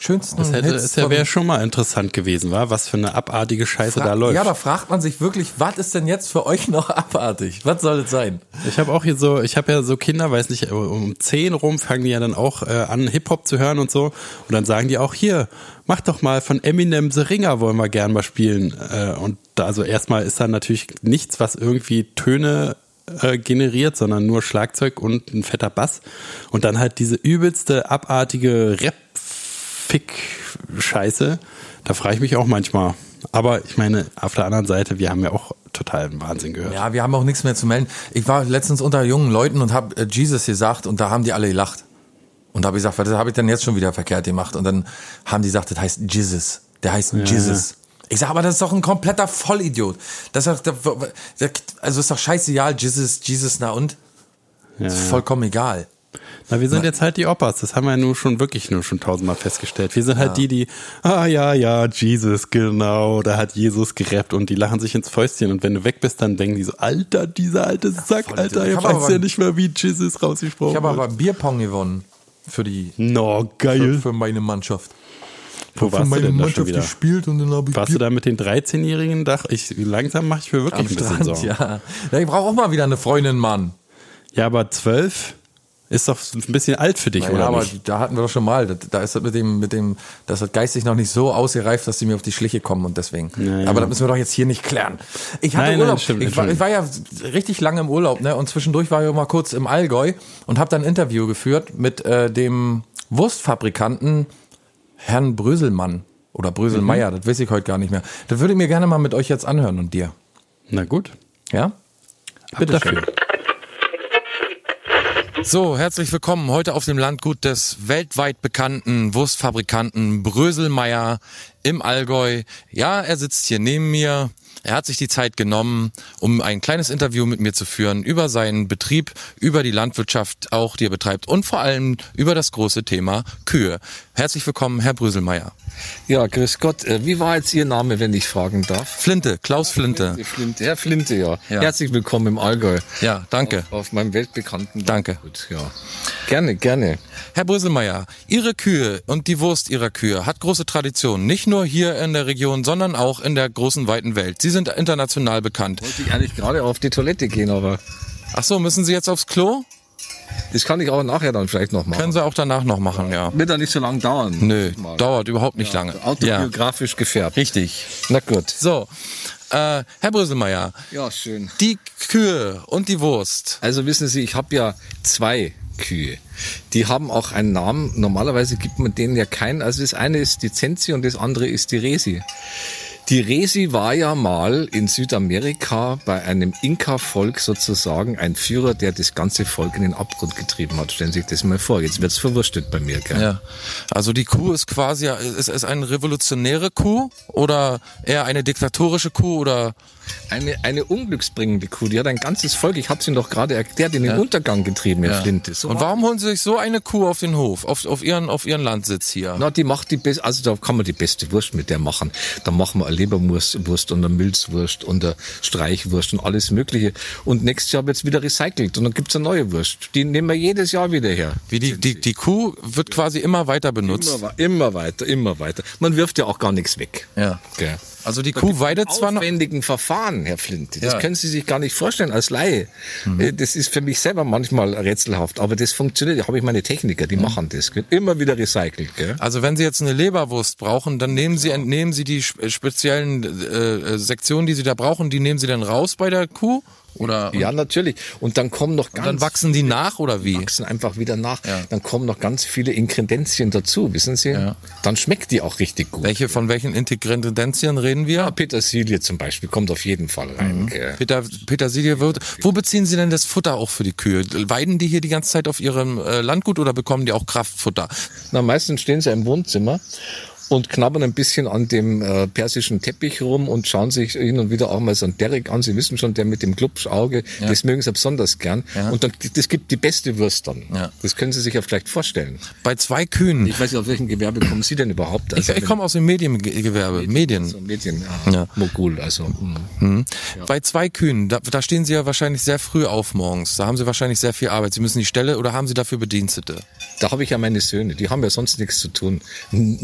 schönsten Das hätte, Hits von- wäre schon mal interessant gewesen, war, was für eine abartige Scheiße da läuft. ja, aber fragt man sich wirklich, was ist denn jetzt für euch noch (laughs) abartig? Was soll es sein? Ich habe auch hier so, ich habe ja so Kinder, weiß nicht, um 10 rum fangen die ja dann auch äh, an, Hip-Hop zu hören und so. Und dann sagen die auch, hier, mach doch mal von Eminem The Ringer, wollen wir gern mal spielen. Äh, und da, also erstmal ist da natürlich nichts, was irgendwie Töne äh, generiert, sondern nur Schlagzeug und ein fetter Bass. Und dann halt diese übelste, abartige Rap-Fick-Scheiße. Da frage ich mich auch manchmal, Aber ich meine, auf der anderen Seite, wir haben ja auch totalen Wahnsinn gehört. Ja, wir haben auch nichts mehr zu melden. Ich war letztens unter jungen Leuten und habe äh, Jesus gesagt und da haben die alle gelacht. Und da habe ich gesagt, was habe ich denn jetzt schon wieder verkehrt gemacht? Und dann haben die gesagt, das heißt Jesus. Der heißt Jesus. Ich sag, aber das ist doch ein kompletter Vollidiot. Das ist doch, also ist doch scheißegal, Jesus, Jesus, na und? Ja, Ist ja. vollkommen egal. Na, wir sind jetzt halt die Opas. Das haben wir ja nur schon wirklich nur schon tausendmal festgestellt. Wir sind halt die, die, ah ja, ja, Jesus, genau, da hat Jesus gerappt und die lachen sich ins Fäustchen und wenn du weg bist, dann denken die so, Alter, dieser alte Sack, voll Alter, Ich ihr hab weiß ja nicht mehr, wie Jesus rausgesprochen Ich habe aber Bierpong gewonnen für die No, für, geil. für meine Mannschaft. Wo für warst du meine denn da schon Mannschaft wieder? gespielt und dann habe ich Warst du da mit den 13-Jährigen? Dach, ich, langsam mache ich mir wirklich am ein bisschen Strand, Sorgen. Ja. ja. ja. Ich brauche auch mal wieder eine Freundin, Mann. aber zwölf ist doch ein bisschen alt für dich, Ja, oder aber nicht? da hatten wir doch schon mal. Da, ist das mit dem, mit dem, das hat geistig noch nicht so ausgereift, dass sie mir auf die Schliche kommen und deswegen. Ja, ja. Aber das müssen wir doch jetzt hier nicht klären. Ich hatte Nein, nein, Urlaub. stimmt, ich, war, ich war ja richtig lange im Urlaub, ne? Und zwischendurch war ich auch mal kurz im Allgäu und habe dann ein Interview geführt mit äh, dem Wurstfabrikanten Herrn Bröselmann oder Bröselmeier. Das weiß ich heute gar nicht mehr. Das würde ich mir gerne mal mit euch jetzt anhören und dir. Na gut. Ja? Bitte Bitteschön. So, herzlich willkommen heute auf dem Landgut des weltweit bekannten Wurstfabrikanten Bröselmeier im Allgäu. Ja, er sitzt hier neben mir. Er hat sich die Zeit genommen, um ein kleines Interview mit mir zu führen über seinen Betrieb, über die Landwirtschaft auch, die er betreibt und vor allem über das große Thema Kühe. Herzlich willkommen, Herr Bröselmeier. Ja, grüß Gott. Äh, Wie war jetzt Ihr Name, wenn ich fragen darf? Flinte, Klaus Flinte. Flinte. Herr Flinte, ja. Ja. Herzlich willkommen im Allgäu. Ja, danke. Auf, auf meinem weltbekannten Danke. Gut, ja. Gerne, gerne. Herr Bröselmeier, Ihre Kühe und die Wurst Ihrer Kühe hat große Tradition, nicht nur hier in der Region, sondern auch in der großen weiten Welt. Sie sind international bekannt. Wollte ich eigentlich gerade auf die Toilette gehen, aber Ach so, müssen Sie jetzt aufs Klo? Das kann ich auch nachher dann vielleicht noch machen. Können Sie auch danach noch machen, ja. Wird da nicht so lange dauern. Nö, Mal. dauert überhaupt nicht lange. Ja, Autobiografisch gefärbt. richtig. Na gut. So, äh, Herr Bröselmeier, Ja, schön. die Kühe und die Wurst. Also wissen Sie, ich habe ja zwei Kühe. Die haben auch einen Namen. Normalerweise gibt man denen ja keinen. Also das eine ist die Zenzi und das andere ist die Resi. Die Resi war ja mal in Südamerika bei einem Inka-Volk sozusagen ein Führer, der das ganze Volk in den Abgrund getrieben hat. Stellen Sie sich das mal vor. Jetzt wird's verwurstet bei mir. Gell? Ja. Also die Kuh ist quasi, ist es eine revolutionäre Kuh oder eher eine diktatorische Kuh oder Eine, eine unglücksbringende Kuh, die hat ein ganzes Volk, ich habe es Ihnen doch gerade erklärt, in den Untergang getrieben, Herr Flinte. So Und warum holen Sie sich so eine Kuh auf den Hof, auf, auf, Ihren, auf Ihren Landsitz hier? Na, die macht die beste, also da kann man die beste Wurst mit der machen. Da machen wir eine Leberwurst Wurst und eine Milzwurst und eine Streichwurst und alles Mögliche. Und nächstes Jahr wird's wieder recycelt und dann gibt's eine neue Wurst. Die nehmen wir jedes Jahr wieder her. Wie die, die, die Kuh wird quasi immer weiter benutzt. Immer, immer weiter, immer weiter. Man wirft ja auch gar nichts weg. Ja. Gell. Also die Kuh weidet zwar noch. aufwendigen Verfahren, Herr Flinte. Das Ja. können Sie sich gar nicht vorstellen als Laie. Äh, Das ist für mich selber manchmal rätselhaft, aber das funktioniert. Da habe ich meine Techniker, die machen das. Immer wieder recycelt. Gell? Also wenn Sie jetzt eine Leberwurst brauchen, dann nehmen Sie, entnehmen Sie die sp- speziellen äh, äh, Sektionen, die Sie da brauchen, die nehmen Sie dann raus bei der Kuh? Oder Ja, natürlich. Und dann kommen noch ganz dann wachsen die nach oder wie? wachsen einfach wieder nach. Ja. Dann kommen noch ganz viele Inkredenzien dazu, wissen Sie? Ja. Dann schmeckt die auch richtig gut. Welche, von welchen Ingredienzien reden wir? Ja, Petersilie zum Beispiel kommt auf jeden Fall rein. Gell? Peter, Petersilie wird. Wo beziehen Sie denn das Futter auch für die Kühe? Weiden die hier die ganze Zeit auf ihrem äh, Landgut oder bekommen die auch Kraftfutter? Na, meistens stehen sie im Wohnzimmer und knabbern ein bisschen an dem äh, persischen Teppich rum und schauen sich hin und wieder auch mal so einen Derek an. Sie wissen schon, der mit dem Glubschauge, das mögen sie besonders gern. Und dann, das gibt die beste Wurst dann. Ja. Das können Sie sich ja vielleicht vorstellen. Bei zwei Kühen. Ich weiß nicht, aus welchem Gewerbe kommen Sie denn überhaupt? Ich, ich komme aus dem Mediengewerbe. Medien. so Medien, ja. Ja. Mogul, also. Mhm. Bei zwei Kühen, da, da stehen Sie ja wahrscheinlich sehr früh auf morgens. Da haben Sie wahrscheinlich sehr viel Arbeit. Sie müssen die Stelle oder haben Sie dafür Bedienstete? Da habe ich ja meine Söhne, die haben ja sonst nichts zu tun. N-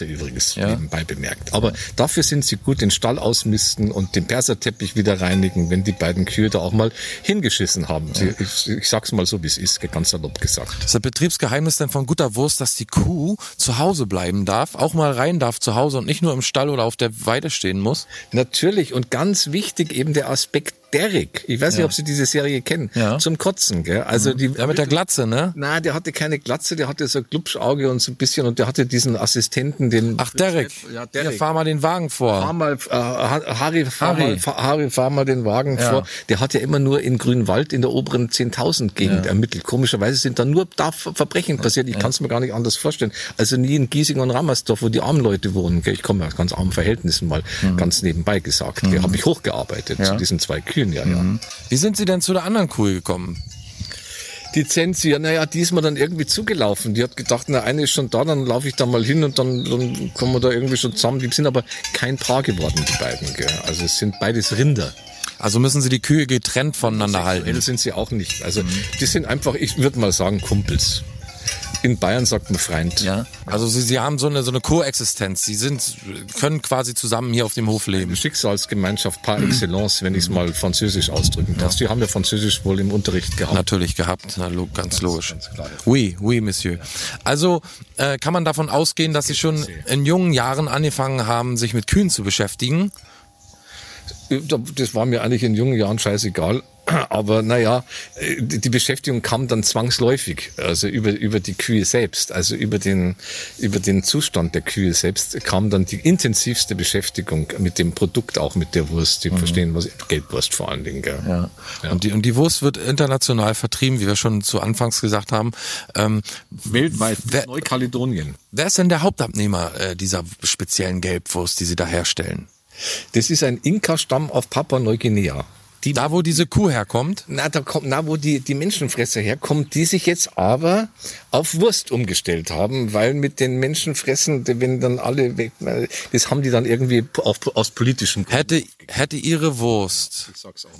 Nichtsnutze übrigens, Ja. nebenbei bemerkt. Aber dafür sind sie gut, den Stall ausmisten und den Perserteppich wieder reinigen, wenn die beiden Kühe da auch mal hingeschissen haben. Sie, ich, ich sag's mal so, wie es ist, ganz salopp gesagt. Ist das Betriebsgeheimnis denn von guter Wurst, dass die Kuh zu Hause bleiben darf, auch mal rein darf zu Hause und nicht nur im Stall oder auf der Weide stehen muss? Natürlich und ganz wichtig eben der Aspekt Derek. Ich weiß nicht, ob Sie diese Serie kennen. Ja. Zum Kotzen, gell? Also die, Ja, mit der Glatze, ne? na, der hatte keine Glatze, der hatte so ein Glubschauge und so ein bisschen und der hatte diesen Assistenten, den Ach, Derek. Ja, Ja, Derek. fahr mal den Wagen vor. Fahr mal, äh, Harry, fahr Harry. Mal, Harry, fahr mal den Wagen Ja. vor. Der hat ja immer nur in Grünwald in der oberen 10.000 Gegend ermittelt. Komischerweise sind da nur da Ver- Verbrechen passiert. Ich kann es mir gar nicht anders vorstellen. Also nie in Giesing und Rammersdorf, wo die armen Leute wohnen. Gell? Ich komme ja aus ganz armen Verhältnissen mal ganz nebenbei gesagt. Gell? Habe mich hochgearbeitet zu diesen zwei Kühen, ja, ja. Wie sind Sie denn zu der anderen Kuh gekommen? Die Zensi, ja, naja, die ist mir dann irgendwie zugelaufen. Die hat gedacht, na, eine ist schon da, dann laufe ich da mal hin und dann, dann kommen wir da irgendwie schon zusammen. Die sind aber kein Paar geworden, die beiden. Gell? Also es sind beides Rinder. Also müssen Sie die Kühe getrennt voneinander halten. sind sie auch nicht. Also die sind einfach, ich würde mal sagen, Kumpels. In Bayern sagt man Freund. Ja. Also Sie, Sie haben so eine, so eine Koexistenz. Sie sind, können quasi zusammen hier auf dem Hof leben. Schicksalsgemeinschaft par excellence, wenn ich es mal französisch ausdrücken darf. Die haben ja Französisch wohl im Unterricht gehabt. Natürlich gehabt, na, lo- ganz logisch. ganz klar. Oui, oui, Monsieur. Also äh, kann man davon ausgehen, dass Sie schon in jungen Jahren angefangen haben, sich mit Kühen zu beschäftigen? Das war mir eigentlich in jungen Jahren scheißegal. Aber naja, die die Beschäftigung kam dann zwangsläufig, also über, über die Kühe selbst, also über den, über den Zustand der Kühe selbst kam dann die intensivste Beschäftigung mit dem Produkt, auch mit der Wurst. Sie verstehen, was Gelbwurst vor allen Dingen. Gell? Ja. Und, die, und die Wurst wird international vertrieben, wie wir schon zu Anfangs gesagt haben. Ähm, Weltweit, Wer- Neukaledonien. wer ist denn der Hauptabnehmer äh, dieser speziellen Gelbwurst, die Sie da herstellen? Das ist ein Inka-Stamm auf Papua-Neuguinea. Die Da, wo diese Kuh herkommt? Na, da kommt, na, wo die, die Menschenfresser herkommen, die sich jetzt aber auf Wurst umgestellt haben, weil mit den Menschenfressen, wenn dann alle weg, das haben die dann irgendwie auf, aus politischen Gründen. Hätte, hätte Ihre Wurst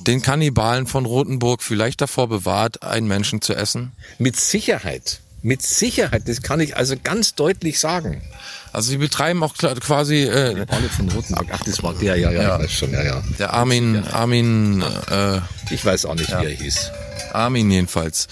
den Kannibalen von Rothenburg vielleicht davor bewahrt, einen Menschen zu essen? Mit Sicherheit, mit Sicherheit, das kann ich also ganz deutlich sagen. Also Sie betreiben auch quasi äh, Alle von Rotenburg, ach, das war der, ja, ja, ich weiß schon, ja, ja. der Armin, Armin, äh, Ich weiß auch nicht, wie er hieß. Armin jedenfalls.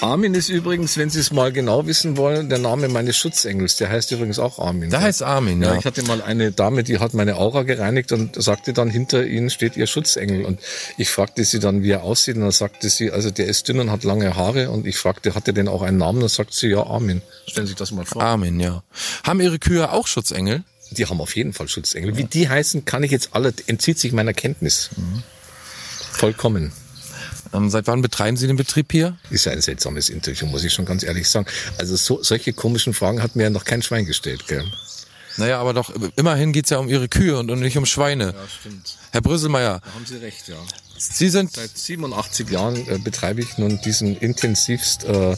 Armin ist übrigens, wenn Sie es mal genau wissen wollen, der Name meines Schutzengels. Der heißt übrigens auch Armin. Der heißt Armin, Ja, ja. ich hatte mal eine Dame, die hat meine Aura gereinigt und sagte dann, hinter ihnen steht ihr Schutzengel. Und ich fragte sie dann, wie er aussieht. Und dann sagte sie, also der ist dünn und hat lange Haare. Und ich fragte, hat er denn auch einen Namen? Und dann sagt sie, ja, Armin. Stellen Sie sich das mal vor. Armin, ja. Haben Ihre Kühe auch Schutzengel? Die haben auf jeden Fall Schutzengel. Wie die heißen, kann ich jetzt alle, entzieht sich meiner Kenntnis. Vollkommen. Ähm, seit wann betreiben Sie den Betrieb hier? Ist ja ein seltsames Interview, muss ich schon ganz ehrlich sagen. Also so, solche komischen Fragen hat mir ja noch kein Schwein gestellt, gell? Naja, aber doch, immerhin geht's ja um Ihre Kühe und, und nicht um Schweine. stimmt. Herr Brüsselmeier, Da haben Sie recht, ja. Sie sind, Seit 87 Jahren äh, betreibe ich nun diesen intensivst, äh, äh,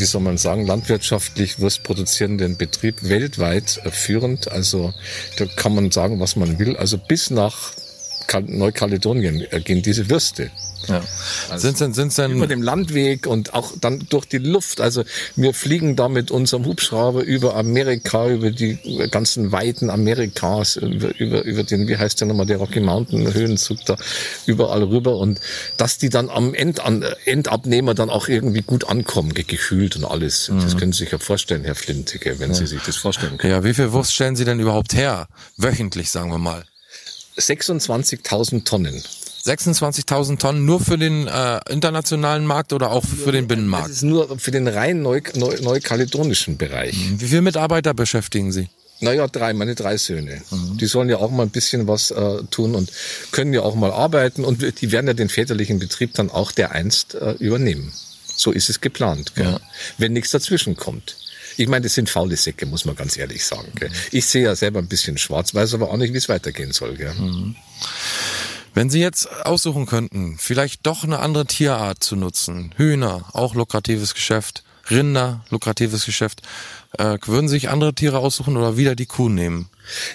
wie soll man sagen, landwirtschaftlich wurstproduzierenden Betrieb weltweit äh, führend. Also da kann man sagen, was man will. Also bis nach Kal Neukaledonien äh, gehen diese Würste. Ja. sind, sind, sind Über denn, dem Landweg und auch dann durch die Luft. Also wir fliegen da mit unserem Hubschrauber über Amerika, über die ganzen Weiten Amerikas, über, über, über den, wie heißt der nochmal, der Rocky Mountain Höhenzug da, überall rüber und dass die dann am End, an, Endabnehmer dann auch irgendwie gut ankommen, gekühlt und alles. Das können Sie sich ja vorstellen, Herr Flintige, wenn Sie sich das vorstellen können. ja, wie viel Wurst stellen Sie denn überhaupt her? Wöchentlich, sagen wir mal. 26.000 Tonnen. 26.000 Tonnen nur für den äh, internationalen Markt oder auch für den Das Binnenmarkt? ist nur für den rein neu, neu, neukaledonischen Bereich. Wie viele Mitarbeiter beschäftigen Sie? Naja, drei, meine drei Söhne. Die sollen ja auch mal ein bisschen was äh, tun und können ja auch mal arbeiten und die werden ja den väterlichen Betrieb dann auch dereinst äh, übernehmen. So ist es geplant, gell? Ja. wenn nichts dazwischen kommt. Ich meine, das sind faule Säcke, muss man ganz ehrlich sagen. Gell? Ich sehe ja selber ein bisschen schwarz, weiß aber auch nicht, wie es weitergehen soll. Gell? Wenn Sie jetzt aussuchen könnten, vielleicht doch eine andere Tierart zu nutzen, Hühner, auch lukratives Geschäft, Rinder, lukratives Geschäft, äh, würden Sie sich andere Tiere aussuchen oder wieder die Kuh nehmen?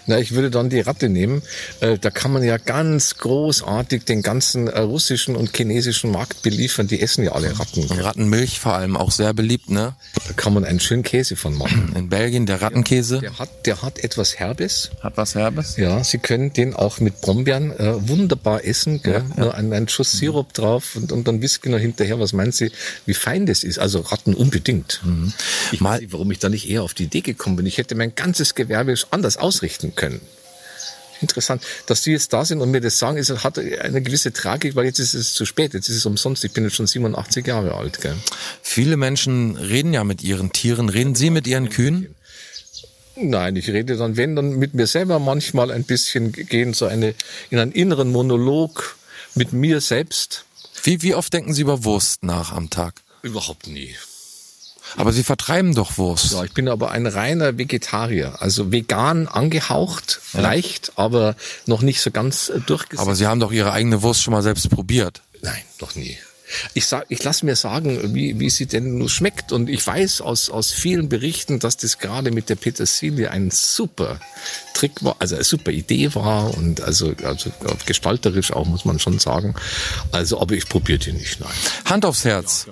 Na, ich würde dann die Ratte nehmen. Äh, da kann man ja ganz großartig den ganzen äh, russischen und chinesischen Markt beliefern. Die essen ja alle Ratten. Und Rattenmilch vor allem auch sehr beliebt, ne? Da kann man einen schönen Käse von machen. (clears throat) In Belgien der Rattenkäse. Der hat, der hat etwas Herbes. Hat was Herbes? Ja, Sie können den auch mit Brombeeren äh, wunderbar essen. Gell? Nur ein, ein Schuss Sirup drauf und, und dann Whisky noch hinterher. Was meinen Sie, wie fein das ist? Also Ratten unbedingt. Ich Mal- weiß nicht, warum ich da nicht eher auf die Idee gekommen bin. Ich hätte mein ganzes Gewerbe anders ausrichten können. interessant, dass die jetzt da sind und mir das sagen, es hat eine gewisse Tragik, weil jetzt ist es zu spät, jetzt ist es umsonst. Ich bin jetzt schon 87 Jahre alt. Gell? Viele Menschen reden ja mit ihren Tieren. Reden Sie mit Ihren Kühen? Nein, ich rede dann, wenn, dann mit mir selber manchmal ein bisschen gehen, so eine, in einen inneren Monolog mit mir selbst. Wie, wie oft denken Sie über Wurst nach am Tag? Überhaupt nie. Aber Sie vertreiben doch Wurst. Ja, ich bin aber ein reiner Vegetarier, also vegan angehaucht, leicht, aber noch nicht so ganz äh, durchgesetzt. Aber Sie haben doch Ihre eigene Wurst schon mal selbst probiert. Nein, noch nie. Ich sag, ich lasse mir sagen, wie, wie sie denn nur schmeckt. Und ich weiß aus, aus vielen Berichten, dass das gerade mit der Petersilie ein super Trick war, also eine super Idee war und also, also gestalterisch auch, muss man schon sagen. Also, aber ich probiere die nicht, nein. Hand aufs Herz.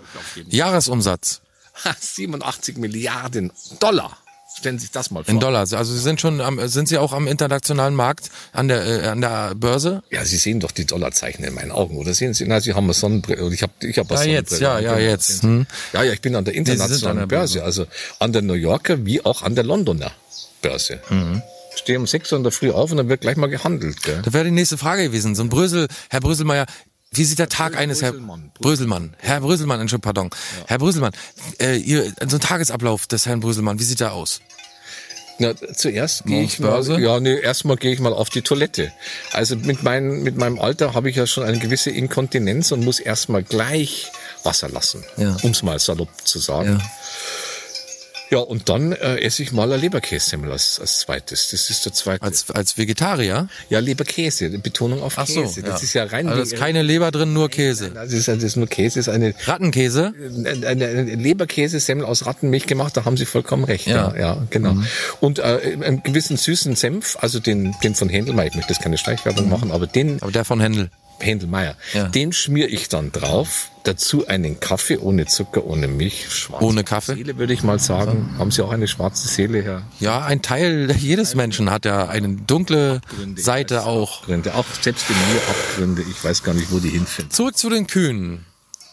Jahresumsatz. Ha, 87 Milliarden Dollar. Stellen Sie sich das mal vor. In Dollars. Also Sie sind schon am, sind Sie auch am internationalen Markt an der, äh, an der Börse? Ja, Sie sehen doch die Dollarzeichen in meinen Augen, oder sehen Sie? Na, Sie haben eine Sonnenbrille. Ich habe, ich habe Ja, jetzt, ja, ja, jetzt. Hm. Ja, ja, ich bin an der sind an internationalen der Börse, Börse. also an der New Yorker wie auch an der Londoner Börse. Mhm. Stehe um 6 Uhr in der Früh auf und dann wird gleich mal gehandelt. Gell? Das wäre die nächste Frage gewesen. So ein Brösel, Herr Bröselmeier, wie sieht der Tag eines Herr Bröselmann. Bröselmann, Herr Bröselmann, Entschuldigung, pardon. Herr Bröselmann, äh, ihr, so ein Tagesablauf des Herrn Bröselmann, wie sieht der aus? Na, zuerst gehe ich mal, ja, nee, erstmal gehe ich mal auf die Toilette. Also mit, mein, mit meinem Alter habe ich ja schon eine gewisse Inkontinenz und muss erstmal gleich Wasser lassen, Ja. um es mal salopp zu sagen. Ja, und dann äh, esse ich mal eine Leberkässemmel als, als zweites. Das ist der zweite. Als, als Vegetarier? ja, Leberkäse, Betonung auf Ach so, Käse. Das ja. ist ja rein Also ist keine Leber drin, nur Käse. das ist, das ist nur Käse, das ist eine, Rattenkäse? eine, eine Leberkäsesemmel aus Rattenmilch gemacht, da haben Sie vollkommen recht. Ja. Ja, ja, genau. Und äh, einen gewissen süßen Senf, also den, den von Händelmeier, ich möchte jetzt keine Schleichwerbung machen, aber den Aber der von Händel. Händelmeier, Ja. den schmier ich dann drauf. Dazu einen Kaffee ohne Zucker, ohne Milch. Schwarze Ohne Kaffee? Seele, würde ich mal sagen. Haben Sie auch eine schwarze Seele, Herr? Ja, ein Teil jedes Menschen hat ja eine dunkle Seite auch. Abgründe, auch selbst in mir Abgründe. Ich weiß gar nicht, wo die hinfinden. Zurück zu den Kühen.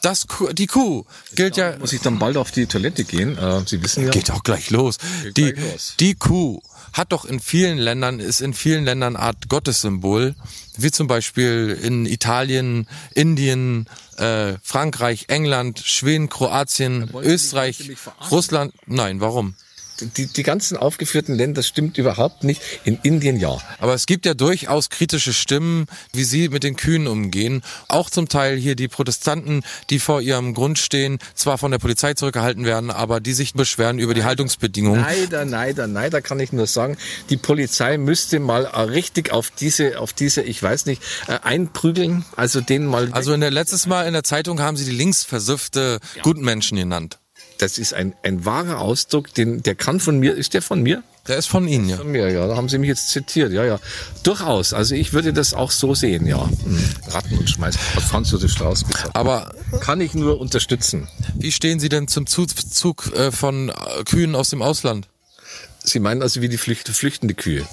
Das Kuh, die Kuh gilt ja, Muss ich dann bald auf die Toilette gehen? Äh, Sie wissen ja. geht auch gleich los. Die, gleich los. die Kuh hat doch in vielen Ländern, ist in vielen Ländern Art Gottessymbol, wie zum Beispiel in Italien, Indien, äh, Frankreich, England, Schweden, Kroatien, Österreich? Russland. Nein, warum? Die, die ganzen aufgeführten Länder stimmt überhaupt nicht. In Indien ja. Aber es gibt ja durchaus kritische Stimmen, wie sie mit den Kühen umgehen. Auch zum Teil hier die Protestanten, die vor ihrem Grund stehen, zwar von der Polizei zurückgehalten werden, aber die sich beschweren über die Haltungsbedingungen. Neider, neider, neider kann ich nur sagen. Die Polizei müsste mal äh, richtig auf diese, auf diese, ich weiß nicht, äh, einprügeln. Also den mal. Also in der letztes Mal in der Zeitung haben sie die linksversüffte Gutmenschen genannt. Das ist ein, ein wahrer Ausdruck, den, der kann von mir, ist der von mir? Der ist von Ihnen, ja. Von mir, ja. Da haben Sie mich jetzt zitiert, ja, ja. Durchaus. Also ich würde das auch so sehen, ja. Hm. Ratten und Schmeißen. Hat Franz Josef Strauß gesagt. Aber Kann ich nur unterstützen. wie stehen Sie denn zum Zuzug äh, von äh, Kühen aus dem Ausland? Sie meinen also wie die Flücht, flüchtende Kühe.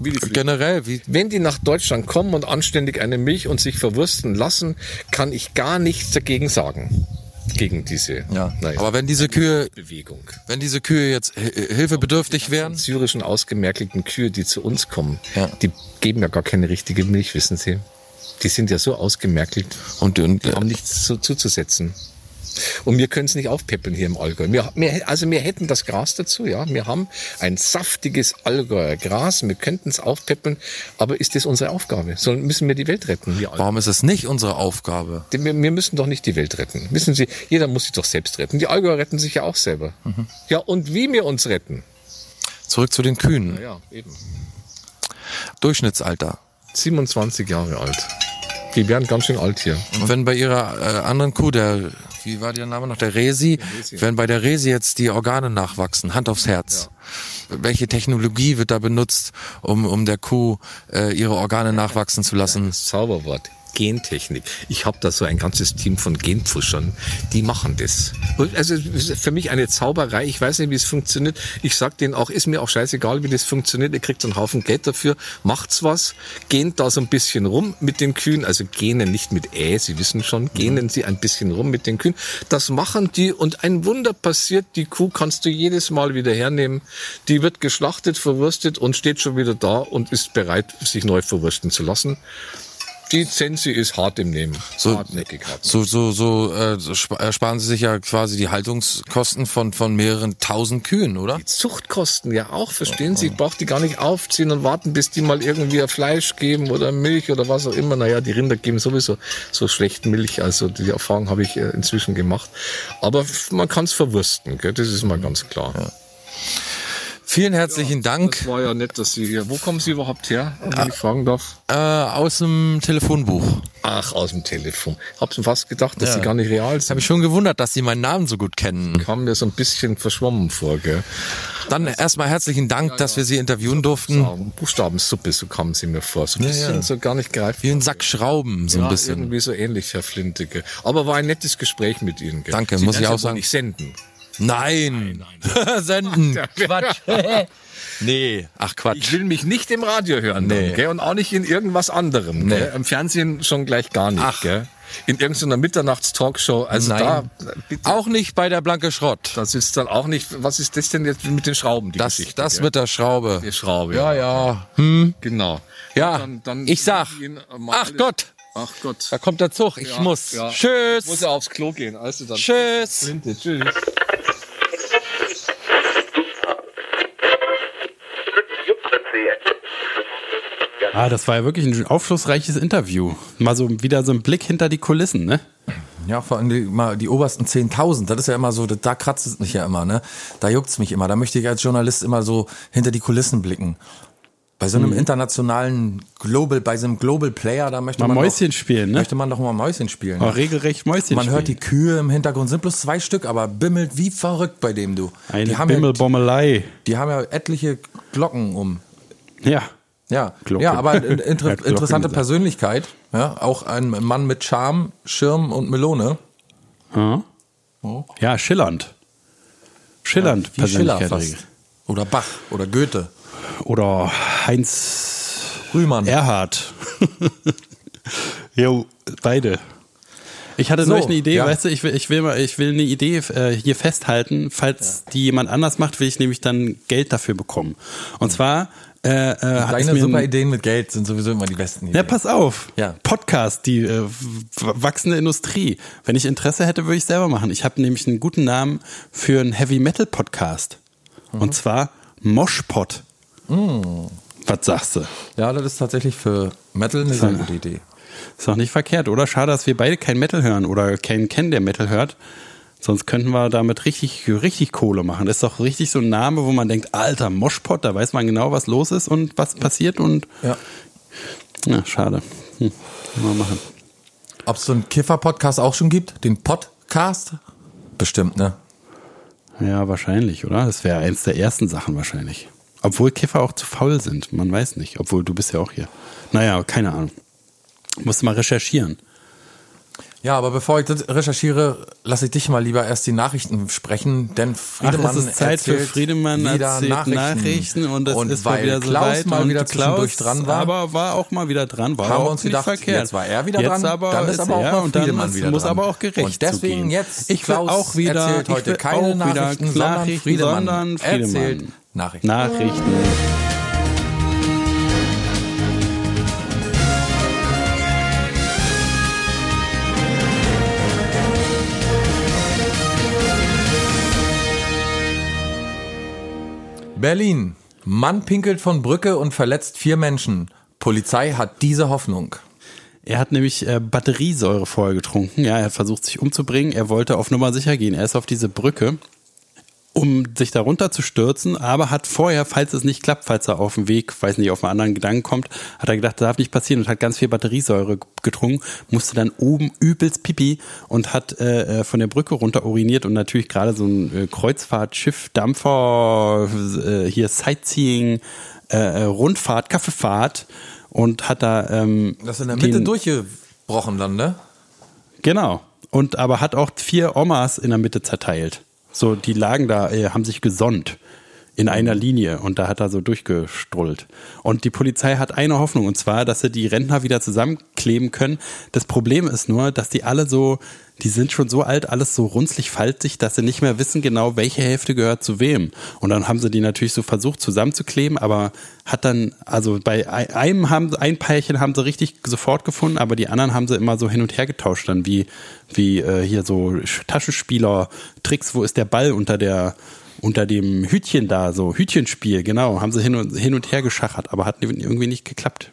Wie Generell, wie Wenn die nach Deutschland kommen und anständig eine Milch und sich verwursten lassen, kann ich gar nichts dagegen sagen. Gegen diese ja. naja, Aber wenn diese Kühe, Bewegung. wenn diese Kühe jetzt hi- hilfebedürftig wären, Syrischen ausgemerkelten Kühe, die zu uns kommen, Ja. die geben ja gar keine richtige Milch, wissen Sie. Die sind ja so ausgemerkelt, und, und die haben nichts zu, zuzusetzen. Und wir können es nicht aufpeppeln hier im Allgäu. Wir, wir, also wir hätten das Gras dazu, ja. Wir haben ein saftiges Allgäuer Gras. Wir könnten es aufpeppeln. Aber ist das unsere Aufgabe? Sollen, müssen wir die Welt retten? Warum ist es nicht unsere Aufgabe? wir, wir müssen doch nicht die Welt retten. Wissen Sie, jeder muss sich doch selbst retten. Die Allgäuer retten sich ja auch selber. Ja, und wie wir uns retten? Zurück zu den Kühen. Ja, eben. Durchschnittsalter. 27 Jahre alt. Die werden ganz schön alt hier. Und wenn bei ihrer äh, anderen Kuh, der, wie war der Name noch, der Resi, wenn bei der Resi jetzt die Organe nachwachsen, Hand aufs Herz, welche Technologie wird da benutzt, um, um der Kuh äh, ihre Organe nachwachsen zu lassen? Das Zauberwort. Gentechnik. Ich habe da so ein ganzes Team von Genpfuschern, die machen das. Also für mich eine Zauberei. Ich weiß nicht, wie es funktioniert. Ich sag denen auch, ist mir auch scheißegal, wie das funktioniert. Ihr kriegt so einen Haufen Geld dafür, macht's was, gehen da so ein bisschen rum mit den Kühen, also genen nicht mit Ä, Sie wissen schon, genen Sie ein bisschen rum mit den Kühen. Das machen die und ein Wunder passiert. Die Kuh kannst du jedes Mal wieder hernehmen. Die wird geschlachtet, verwurstet und steht schon wieder da und ist bereit, sich neu verwursten zu lassen. Die Zensi ist hart im Nehmen. So- Hartnäckig, hartnäckig. So, so, so äh, äh, sparen Sie sich ja quasi die Haltungskosten von, von mehreren tausend Kühen, oder? Die Zuchtkosten ja auch, verstehen Sie? Ich brauche die gar nicht aufziehen und warten, bis die mal irgendwie Fleisch geben oder Milch oder was auch immer. Naja, die Rinder geben sowieso so schlecht Milch. Also die Erfahrung habe ich äh, inzwischen gemacht. Aber man kann es verwursten, gell? das ist mal ganz klar. Vielen herzlichen Dank Das war ja nett, dass Sie hier. Wo kommen Sie überhaupt her, wenn ich fragen darf? äh, aus dem Telefonbuch. Ach, aus dem Telefon. Hab's mir fast gedacht, dass Sie gar nicht real Ich habe sind. mich schon gewundert, dass Sie meinen Namen so gut kennen. Kam mir so ein bisschen verschwommen vor, gell? Dann erstmal herzlichen Dank, dass wir Sie interviewen durften. So, Buchstabensuppe, so kamen Sie mir vor. So ein bisschen so gar nicht greifbar. Wie ein Sack Schrauben, so ein Ja, bisschen. irgendwie so ähnlich, Herr Flinteke. Aber war ein nettes Gespräch mit Ihnen. Gell? Danke, Sie muss ich auch ja sagen. nicht senden. Nein! (laughs) Senden! Quatsch! (laughs) nee, ach Quatsch. Ich will mich nicht im Radio hören, Nee. dann, gell? und auch nicht in irgendwas anderem. Nee. Gell? Im Fernsehen schon gleich gar nicht. Ach. Gell? In irgendeiner Mitternachtstalkshow. Also Nein. da, bitte, Auch nicht bei der Blanke Schrott. das ist dann auch nicht. Was ist das denn jetzt mit den Schrauben? Die Das, Geschichte, das gell? mit der Schraube. die Schraube. Ja, ja. Hm. Genau. Ja, Dann- dann ich sag, ich ach Gott, Ach Gott. da kommt der Zug, ich Ja, muss. ja. Tschüss. Muss ja aufs Klo gehen. Also dann. Tschüss. Tschüss. Ah, das war ja wirklich ein aufschlussreiches Interview. Mal so wieder so ein Blick hinter die Kulissen, ne? Ja, vor allem die, mal die obersten 10.000, das ist ja immer so, da- kratzt es mich ja immer, ne? Da juckt's mich immer. Da möchte ich als Journalist immer so hinter die Kulissen blicken. Bei so einem Mhm. internationalen Global, bei so einem Global Player, da möchte Mal man Mäuschen doch, spielen, ne? Möchte man doch mal Mäuschen spielen. Auch regelrecht Mäuschen man hört die spielen. Kühe im Hintergrund, sind bloß zwei Stück, aber bimmelt wie verrückt bei dem du. Eine die haben ja, Bimmelbommelei. die haben ja etliche Glocken um. Ja. Ja, Glocke. ja, aber (laughs) eine Er inter interessante. Persönlichkeit. Ja, auch ein Mann mit Charme, Schirm und Melone. Ja, ja schillernd. Schillernd, Schiller Persönlichkeit. fast. Oder Bach oder Goethe. Oder Heinz Rühmann. Erhard. (laughs) jo, beide. Ich hatte So, neulich eine Idee, ja. weißt du, ich will, ich will mal, ich will eine Idee äh, hier festhalten. Falls die jemand anders macht, will ich nämlich dann Geld dafür bekommen. Und zwar äh, äh, Deine super Ideen mit Geld sind sowieso immer die besten Ideen. Ja, pass auf. Ja. Podcast, die äh, wachsende Industrie. Wenn ich Interesse hätte, würde ich selber machen. Ich habe nämlich einen guten Namen für einen Heavy Metal Podcast. Mhm. Und zwar Moshpot. Was sagst du? Ja, das ist tatsächlich für Metal eine sehr gute Idee. Ist doch nicht verkehrt, oder? Schade, dass wir beide kein Metal hören oder keinen kennen, der Metal hört. Sonst könnten wir damit richtig, richtig Kohle machen. Das ist doch richtig so ein Name, wo man denkt, alter Moshpot, da weiß man genau, was los ist und was passiert und Ja. ja, schade. Hm. Mal machen. Ob es so einen Kiffer-Podcast auch schon gibt? Den Podcast? Bestimmt, ne? Ja, wahrscheinlich, oder? Das wäre eins der ersten Sachen wahrscheinlich. Obwohl Kiffer auch zu faul sind, man weiß nicht. Obwohl du bist ja auch hier. Naja, keine Ahnung. Musst mal recherchieren. Ja, aber bevor ich das recherchiere, lasse ich dich mal lieber erst die Nachrichten sprechen, denn Friedemann es ist Zeit für erzählt Friedemann wieder Nachrichten. Nachrichten, und es ist weil wieder so Klaus weit mal und wieder Klaus zwischendurch dran war, aber war auch mal wieder dran, war haben wir uns nicht gedacht, verkehrt. jetzt war er wieder jetzt dran, aber dann ist aber auch er mal und Friedemann ist, wieder muss dran. aber auch gerecht Und deswegen zugehen. jetzt, ich Klaus auch wieder erzählt heute keine wieder Nachrichten, sondern Nachrichten, Friedemann sondern Friedemann. erzählt Nachrichten. Nachrichten. Berlin. Mann pinkelt von Brücke und verletzt vier Menschen. Polizei hat diese Hoffnung. Er hat nämlich äh, Batteriesäure vorher getrunken. Ja, er hat versucht, sich umzubringen. Er wollte auf Nummer sicher gehen. Er ist auf diese Brücke, um sich darunter zu stürzen, aber hat vorher, falls es nicht klappt, falls er auf dem Weg, weiß nicht, auf einen anderen Gedanken kommt, hat er gedacht, das darf nicht passieren und hat ganz viel Batteriesäure getrunken, musste dann oben übelst pipi und hat äh, äh, von der Brücke runter uriniert und natürlich gerade so ein äh, Kreuzfahrtschiff, Dampfer, äh, hier Sightseeing, äh, äh, Rundfahrt, Kaffeefahrt und hat da ähm, Das in der den- Mitte durchgebrochen abgesprochen dann, ne? Genau. Und aber hat auch vier Omas in der Mitte zerteilt. So, die lagen da, äh, haben sich gesonnt in einer Linie und da hat er so durchgestrullt. Und die Polizei hat eine Hoffnung und zwar, dass sie die Rentner wieder zusammenkleben können. Das Problem ist nur, dass die alle so, die sind schon so alt, alles so runzlig faltig, dass sie nicht mehr wissen genau, welche Hälfte gehört zu wem. Und dann haben sie die natürlich so versucht zusammenzukleben, aber hat dann, also bei ei- einem haben ein Pärchen haben sie richtig sofort gefunden, aber die anderen haben sie immer so hin und her getauscht, dann wie, wie äh, hier so Sch- Taschenspieler-Tricks, wo ist der Ball unter der unter dem Hütchen da, so Hütchenspiel, genau, haben sie hin und, hin und her geschachert, aber hat irgendwie nicht geklappt.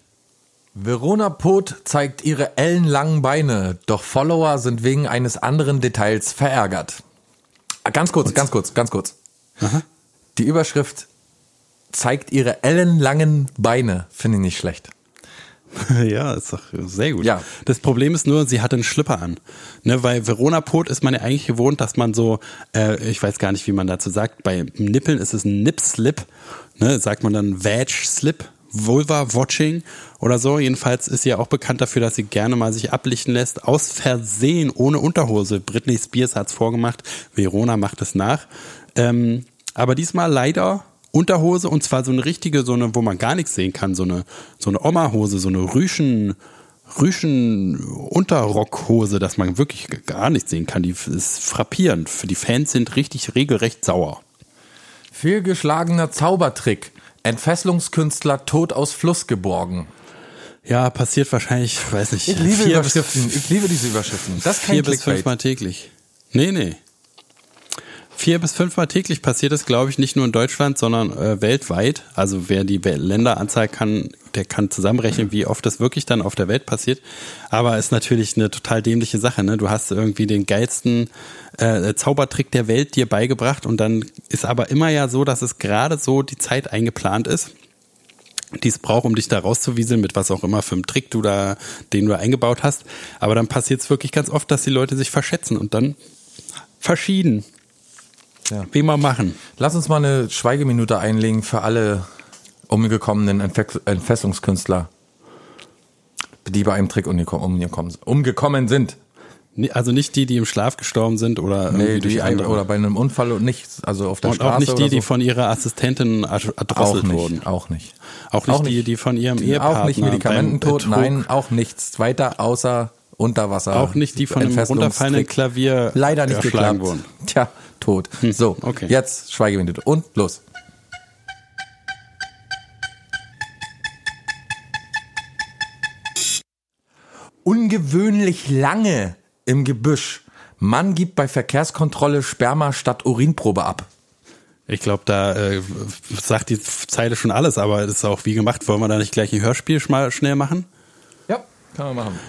Verona Pot zeigt ihre ellenlangen Beine, doch Follower sind wegen eines anderen Details verärgert. Ah, Ganz kurz, ganz kurz, ganz kurz. Die Überschrift zeigt ihre ellenlangen Beine, finde ich nicht schlecht. (laughs) Ja, ist doch sehr gut. Ja. Das Problem ist nur, sie hatte einen Schlipper an. Ne, weil Verona Pot ist man ja eigentlich gewohnt, dass man so, äh, ich weiß gar nicht, wie man dazu sagt, bei Nippeln ist es ein Nip-Slip, ne, sagt man dann Vag-Slip, Vulva-Watching oder so. Jedenfalls ist sie ja auch bekannt dafür, dass sie gerne mal sich ablichten lässt, aus Versehen, ohne Unterhose. Britney Spears hat's vorgemacht, Verona macht es nach. Ähm, aber diesmal leider Unterhose und zwar so eine richtige, so eine, wo man gar nichts sehen kann, so eine, so eine Oma-Hose, so eine Rüschen, Rüschen Unterrockhose, dass man wirklich gar nichts sehen kann. Die ist frappierend. Für die Fans sind richtig regelrecht sauer. Fehlgeschlagener Zaubertrick. Entfesselungskünstler tot aus Fluss geborgen. Ja, passiert wahrscheinlich, weiß nicht, Ich liebe Überschriften. Ich liebe diese Überschriften. Das bis, kein vier bis fünfmal täglich. Nee, nee. Vier bis fünfmal täglich passiert es, glaube ich, nicht nur in Deutschland, sondern äh, weltweit. Also wer die Länderanzahl kann, der kann zusammenrechnen, wie oft das wirklich dann auf der Welt passiert. Aber ist natürlich eine total dämliche Sache. Ne? Du hast irgendwie den geilsten äh, Zaubertrick der Welt dir beigebracht und dann ist aber immer ja so, dass es gerade so die Zeit eingeplant ist die es braucht, um dich da rauszuwieseln, mit was auch immer für einem Trick du da, den du eingebaut hast. Aber dann passiert es wirklich ganz oft, dass die Leute sich verschätzen und dann verschieden. Ja. Wie mal machen. Lass uns mal eine Schweigeminute einlegen für alle umgekommenen Entfe- Entfesselungskünstler, die bei einem Trick umgekommen, umgekommen, umgekommen sind. Also nicht die, die im Schlaf gestorben sind oder Nee, durch andere. oder bei einem Unfall und nicht, also auf der und Straße auch nicht die, oder die so. von ihrer Assistentin auch erdrosselt nicht, wurden. auch nicht. Auch nicht Auch die, nicht. die von ihrem Ehepartner Auch nicht Medikamententod, nein, auch nichts weiter außer Unterwasser. Auch nicht die von einem runterfallenden Klavier Leider nicht geklappt. wurden. Tja, tot. So, okay. jetzt Schweigeminute und los. Ungewöhnlich lange im Gebüsch. Mann gibt bei Verkehrskontrolle Sperma statt Urinprobe ab. Ich glaube, da äh, sagt die Zeile schon alles, aber das ist auch wie gemacht. Wollen wir da nicht gleich ein Hörspiel mal schnell machen? Ja, kann man machen.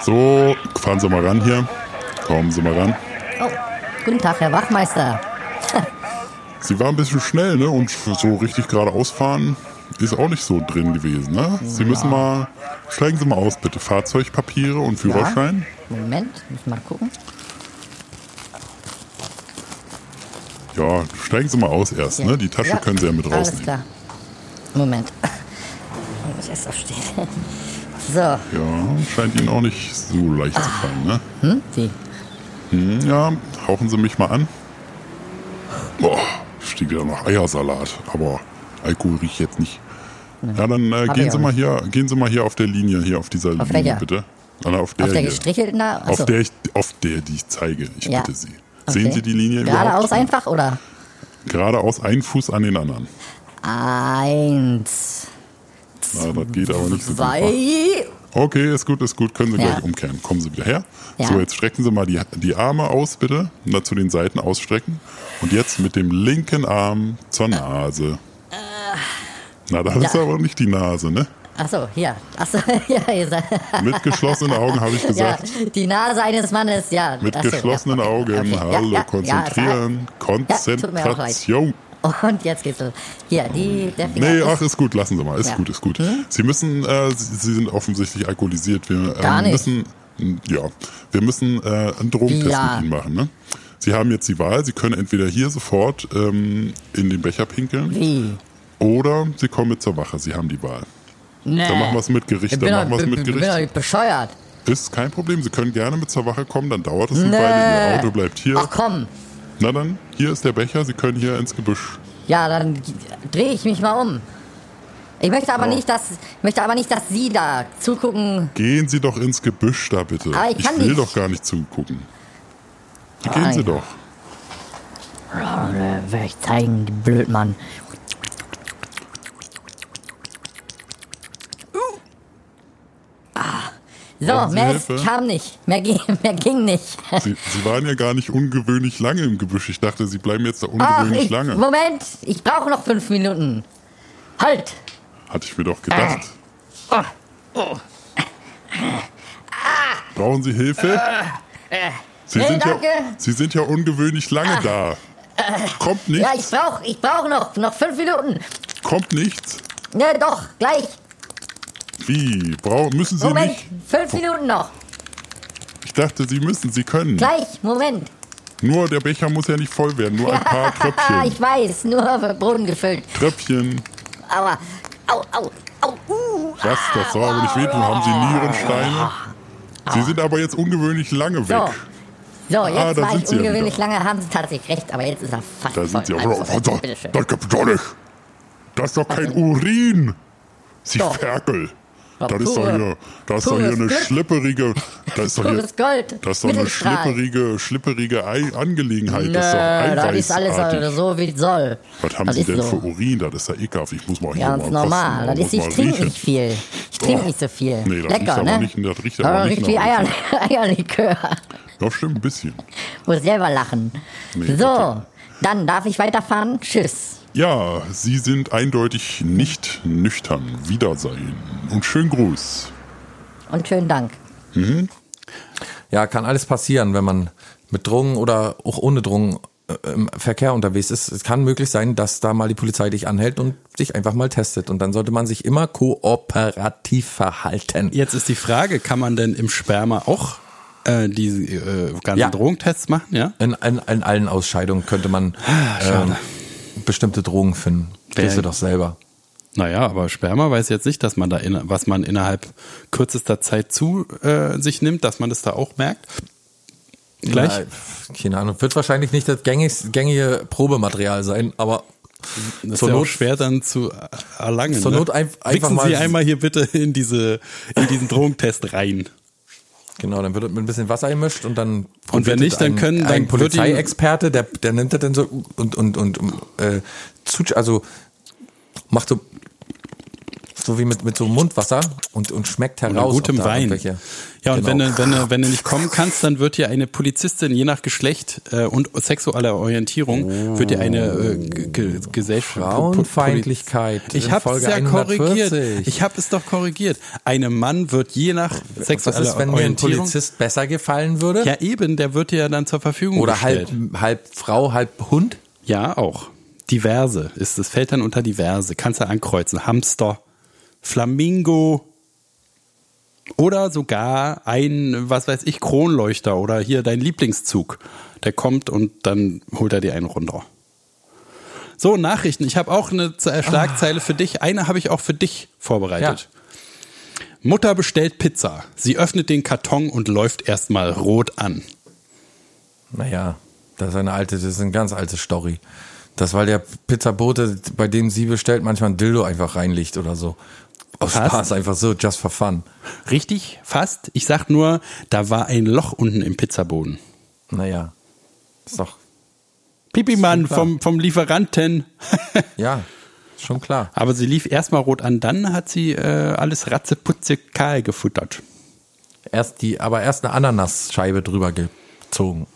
So, fahren Sie mal ran hier. Kommen Sie mal ran. Oh, guten Tag, Herr Wachmeister. (laughs) Sie war ein bisschen schnell, ne? Und so richtig geradeaus fahren ist auch nicht so drin gewesen, ne? Sie müssen mal, steigen Sie mal aus, bitte. Fahrzeugpapiere und Führerschein. Moment, muss mal gucken. Ja, steigen Sie mal aus erst, ne? Die Tasche Ja, können Sie ja mit Alles rausnehmen. klar. Moment. (laughs) Ich muss erst aufstehen. So, Ja, scheint Ihnen auch nicht so leicht zu fallen, ne? hm, wie? Hm, ja, hauchen Sie mich mal an. Boah, steht wieder nach Eiersalat, aber Alkohol riecht jetzt nicht. Ja, dann äh, gehen Sie mal hier, gehen Sie mal hier auf der Linie, hier auf dieser Linie, welcher? bitte. Ah, auf der, Auf der gestrichelten da? Auf der, ich, auf der, die ich zeige. Ich Ja. bitte Sie. Okay. Sehen Sie die Linie Geradeaus einfach oder? Geradeaus, ein Fuß an den anderen. Eins, Na, das geht aber nicht so gut. zwei. Okay, ist gut, ist gut. Können Sie Ja. gleich umkehren. Kommen Sie wieder her. Ja. So, jetzt strecken Sie mal die, die Arme aus, bitte. Und dann zu den Seiten ausstrecken. Und jetzt mit dem linken Arm zur Nase. Na, das ist Ja. aber nicht die Nase, ne? Achso, hier. Achso, (laughs) ja, ihr seid. Mit geschlossenen Augen habe ich Ja, gesagt. die Nase eines Mannes, ja. Mit Achso, geschlossenen ja, okay, Augen. okay. Ja, Hallo, ja, konzentrieren. Ja. Konzentration. (laughs) Und jetzt geht's los. Hier, die, der Finger Nee, ach, ist gut, lassen Sie mal. Ist Ja. gut, ist gut. Sie müssen, äh, Sie, Sie sind offensichtlich alkoholisiert. Wir ähm, Gar nicht. müssen, ja, wir müssen äh, einen Drogentest Ja. mit Ihnen machen. Ne? Sie haben jetzt die Wahl. Sie können entweder hier sofort ähm, in den Becher pinkeln. Wie? Oder Sie kommen mit zur Wache. Sie haben die Wahl. Nee. Dann machen wir es mit Gericht. Ich Dann bin, machen wir doch, mit bin doch Gericht. nicht bescheuert. Ist kein Problem. Sie können gerne mit zur Wache kommen. Dann dauert es eine Nee. Weile. Ihr Auto bleibt hier. Ach komm. Na dann, hier ist der Becher. Sie können hier ins Gebüsch. Ja, dann drehe ich mich mal um. Ich möchte aber Ja. nicht, dass möchte aber nicht, dass Sie da zugucken. Gehen Sie doch ins Gebüsch da bitte. Aber ich kann will nicht. doch gar nicht zugucken. Gehen Ah, Sie ja. doch. Ja, äh, Werde ich zeigen, Blödmann. So, mehr Hilfe? kam nicht. Mehr ging, (laughs) mehr ging nicht. Sie, Sie waren ja gar nicht ungewöhnlich lange im Gebüsch. Ich dachte, Sie bleiben jetzt da ungewöhnlich ich, lange. Moment, ich brauche noch fünf Minuten. Halt! Hatte ich mir doch gedacht. Brauchen Sie Hilfe? Sie Nee, sind, ja. Sie sind ja ungewöhnlich lange da. Kommt Ja, ich nichts? brauche ich brauch noch, noch fünf Minuten. Kommt nichts? Ja, doch, gleich. Wie? Brau müssen Sie Moment, nicht? fünf Minuten noch. Ich dachte, Sie müssen, Sie können. Gleich, Moment. Nur der Becher muss ja nicht voll werden, nur ein paar (laughs) Tröpfchen. ich weiß, nur Boden gefüllt. Tröpfchen. Aua, au, au, au, uh. Was? Das soll aber nicht wehtun. Haben Sie Nierensteine? Sie sind aber jetzt ungewöhnlich lange weg. So. So, jetzt Ah, war ich ja ungewöhnlich wieder. lange, haben Sie tatsächlich recht, aber jetzt ist er fast Da voll. sind Sie auch. Also, Oh, das, das gibt's doch nicht. Das ist doch kein Urin. Sie Doch. Ferkel. Ja, Das ist doch pure- hier, das ist doch hier eine Glück. schlipperige, (laughs) das ist doch hier, Gold. das ist doch eine schlipperige, schlipperige Ei Angelegenheit. Nö, das ist doch das ist alles so, wie es soll. Was haben das Sie denn so. für Urin? Das ist ja ekelhaft. Ich muss mal hier Ganz mal normal. kosten. Das ist, ich trinke nicht viel. Ich trinke Oh. nicht so viel. Nee, das Lecker, ne? nicht- das riecht aber aber nicht riecht wie Eier, (laughs) Eierlikör. Ja, stimmt, ein bisschen. Muss selber lachen. Nee, so, okay. dann darf ich weiterfahren. Tschüss. Ja, Sie sind eindeutig nicht nüchtern. Wiedersehen und schönen Gruß. Und schönen Dank. Ja, kann alles passieren, wenn man mit Drogen oder auch ohne Drogen äh, im Verkehr unterwegs ist. Es kann möglich sein, dass da mal die Polizei dich anhält und dich einfach mal testet. Und dann sollte man sich immer kooperativ verhalten. Jetzt ist die Frage, kann man denn im Sperma auch äh, diese äh, ganzen Ja. Drogentests machen? Ja. In, in, in allen Ausscheidungen könnte man ähm, bestimmte Drogen finden. Wer- du doch selber. Naja, aber Sperma weiß jetzt nicht, dass man da, in, was man innerhalb kürzester Zeit zu äh, sich nimmt, dass man das da auch merkt. Gleich. Pf, keine Ahnung. Wird wahrscheinlich nicht das gängig, gängige Probematerial sein, aber Das zur ist ja Not- schwer dann zu erlangen. Zur ne? Not ein- einfach Wichsen mal- Sie einmal hier bitte in diese in diesen Drogentest rein. Genau, dann wird das mit ein bisschen Wasser gemischt und dann Und wenn nicht, dann ein, können- ein ihm- Polizeiexperte, der der nimmt das dann so und und und äh, also macht so so wie mit mit so Mundwasser und und schmeckt Oder heraus gutem ob da Wein. Ja, und Genau. wenn, du, wenn, du, wenn du nicht kommen kannst, dann wird dir eine Polizistin, je nach Geschlecht äh, und sexueller Orientierung, wird dir eine äh, G- G- Gesellschaft. Frauenfeindlichkeit Ich habe es ja 140. korrigiert. Ich habe es doch korrigiert. Einem Mann wird je nach Was sexueller ist, wenn Orientierung. Polizist besser gefallen würde? Ja, eben, der wird dir ja dann zur Verfügung Oder halb, gestellt. halb Frau, halb Hund? Ja, auch. Diverse ist es, fällt dann unter diverse. Kannst du ankreuzen. Hamster, Flamingo oder sogar ein, was weiß ich, Kronleuchter oder hier dein Lieblingszug. Der kommt und dann holt er dir einen runter. So, Nachrichten. Ich habe auch eine äh, Schlagzeile für dich. Eine habe ich auch für dich vorbereitet. Mutter bestellt Pizza. Sie öffnet den Karton und läuft erstmal rot an. Naja, das ist eine alte, das ist eine ganz alte Story. Das, weil der Pizzabote, bei dem sie bestellt, manchmal ein Dildo einfach reinlegt oder so. Aus Was? Spaß, einfach so, just for fun. Richtig, fast. Ich sag nur, da war ein Loch unten im Pizzaboden. Naja, ist doch, Pipi-Mann vom, vom Lieferanten. (laughs) ja, schon klar. Aber sie lief erstmal rot an, dann hat sie äh, alles ratzeputze kahl gefuttert. Erst die, aber erst eine Ananasscheibe drüber gezogen.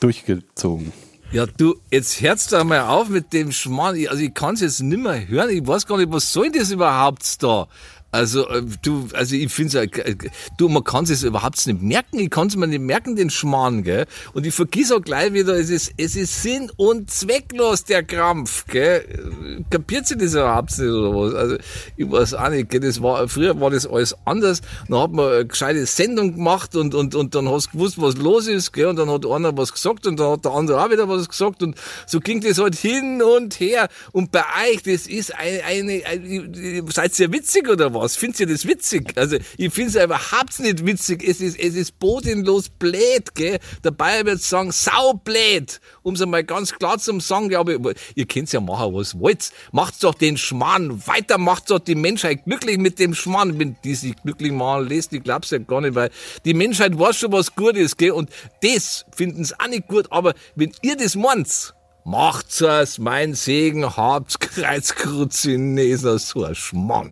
Durchgezogen. Ja, du, jetzt hört's doch mal auf mit dem Schmarrn. Also ich kann's jetzt nimmer hören. Ich weiß gar nicht, was soll das überhaupt da? Also äh, du, also ich finde es, du, man kann es überhaupt nicht merken. Ich kann es mir nicht merken, den Schmarrn, gell. Und ich vergiss auch gleich wieder, es ist, es ist sinn- und zwecklos der Krampf, gell. Kapiert sie das überhaupt nicht oder was? Also ich weiß auch nicht, gell. Das war früher war das alles anders. Dann hat man eine gescheite Sendung gemacht und und und dann hast du gewusst, was los ist, gell. Und dann hat einer was gesagt und dann hat der andere auch wieder was gesagt und so ging das halt hin und her. Und bei euch, das ist eine, eine, eine seid ihr witzig oder was? Findet ihr das witzig? Also ich finde es überhaupt nicht witzig. Es ist, es ist bodenlos blöd, gell? Der Bayer wird sagen, saublöd. Um es einmal ganz klar zu sagen, glaube ich, ihr könnt ja machen, was wollt. Macht's doch den Schmarrn weiter, macht's doch die Menschheit glücklich mit dem Schmarrn. Wenn die sich glücklich machen lässt, ich glaub's ja gar nicht, weil die Menschheit weiß schon, was gut ist, gell? Und das finden sie auch nicht gut, aber wenn ihr das meint, macht's es, mein Segen, habt's (laughs) Kreuzkruzineser, so ein Schmarrn.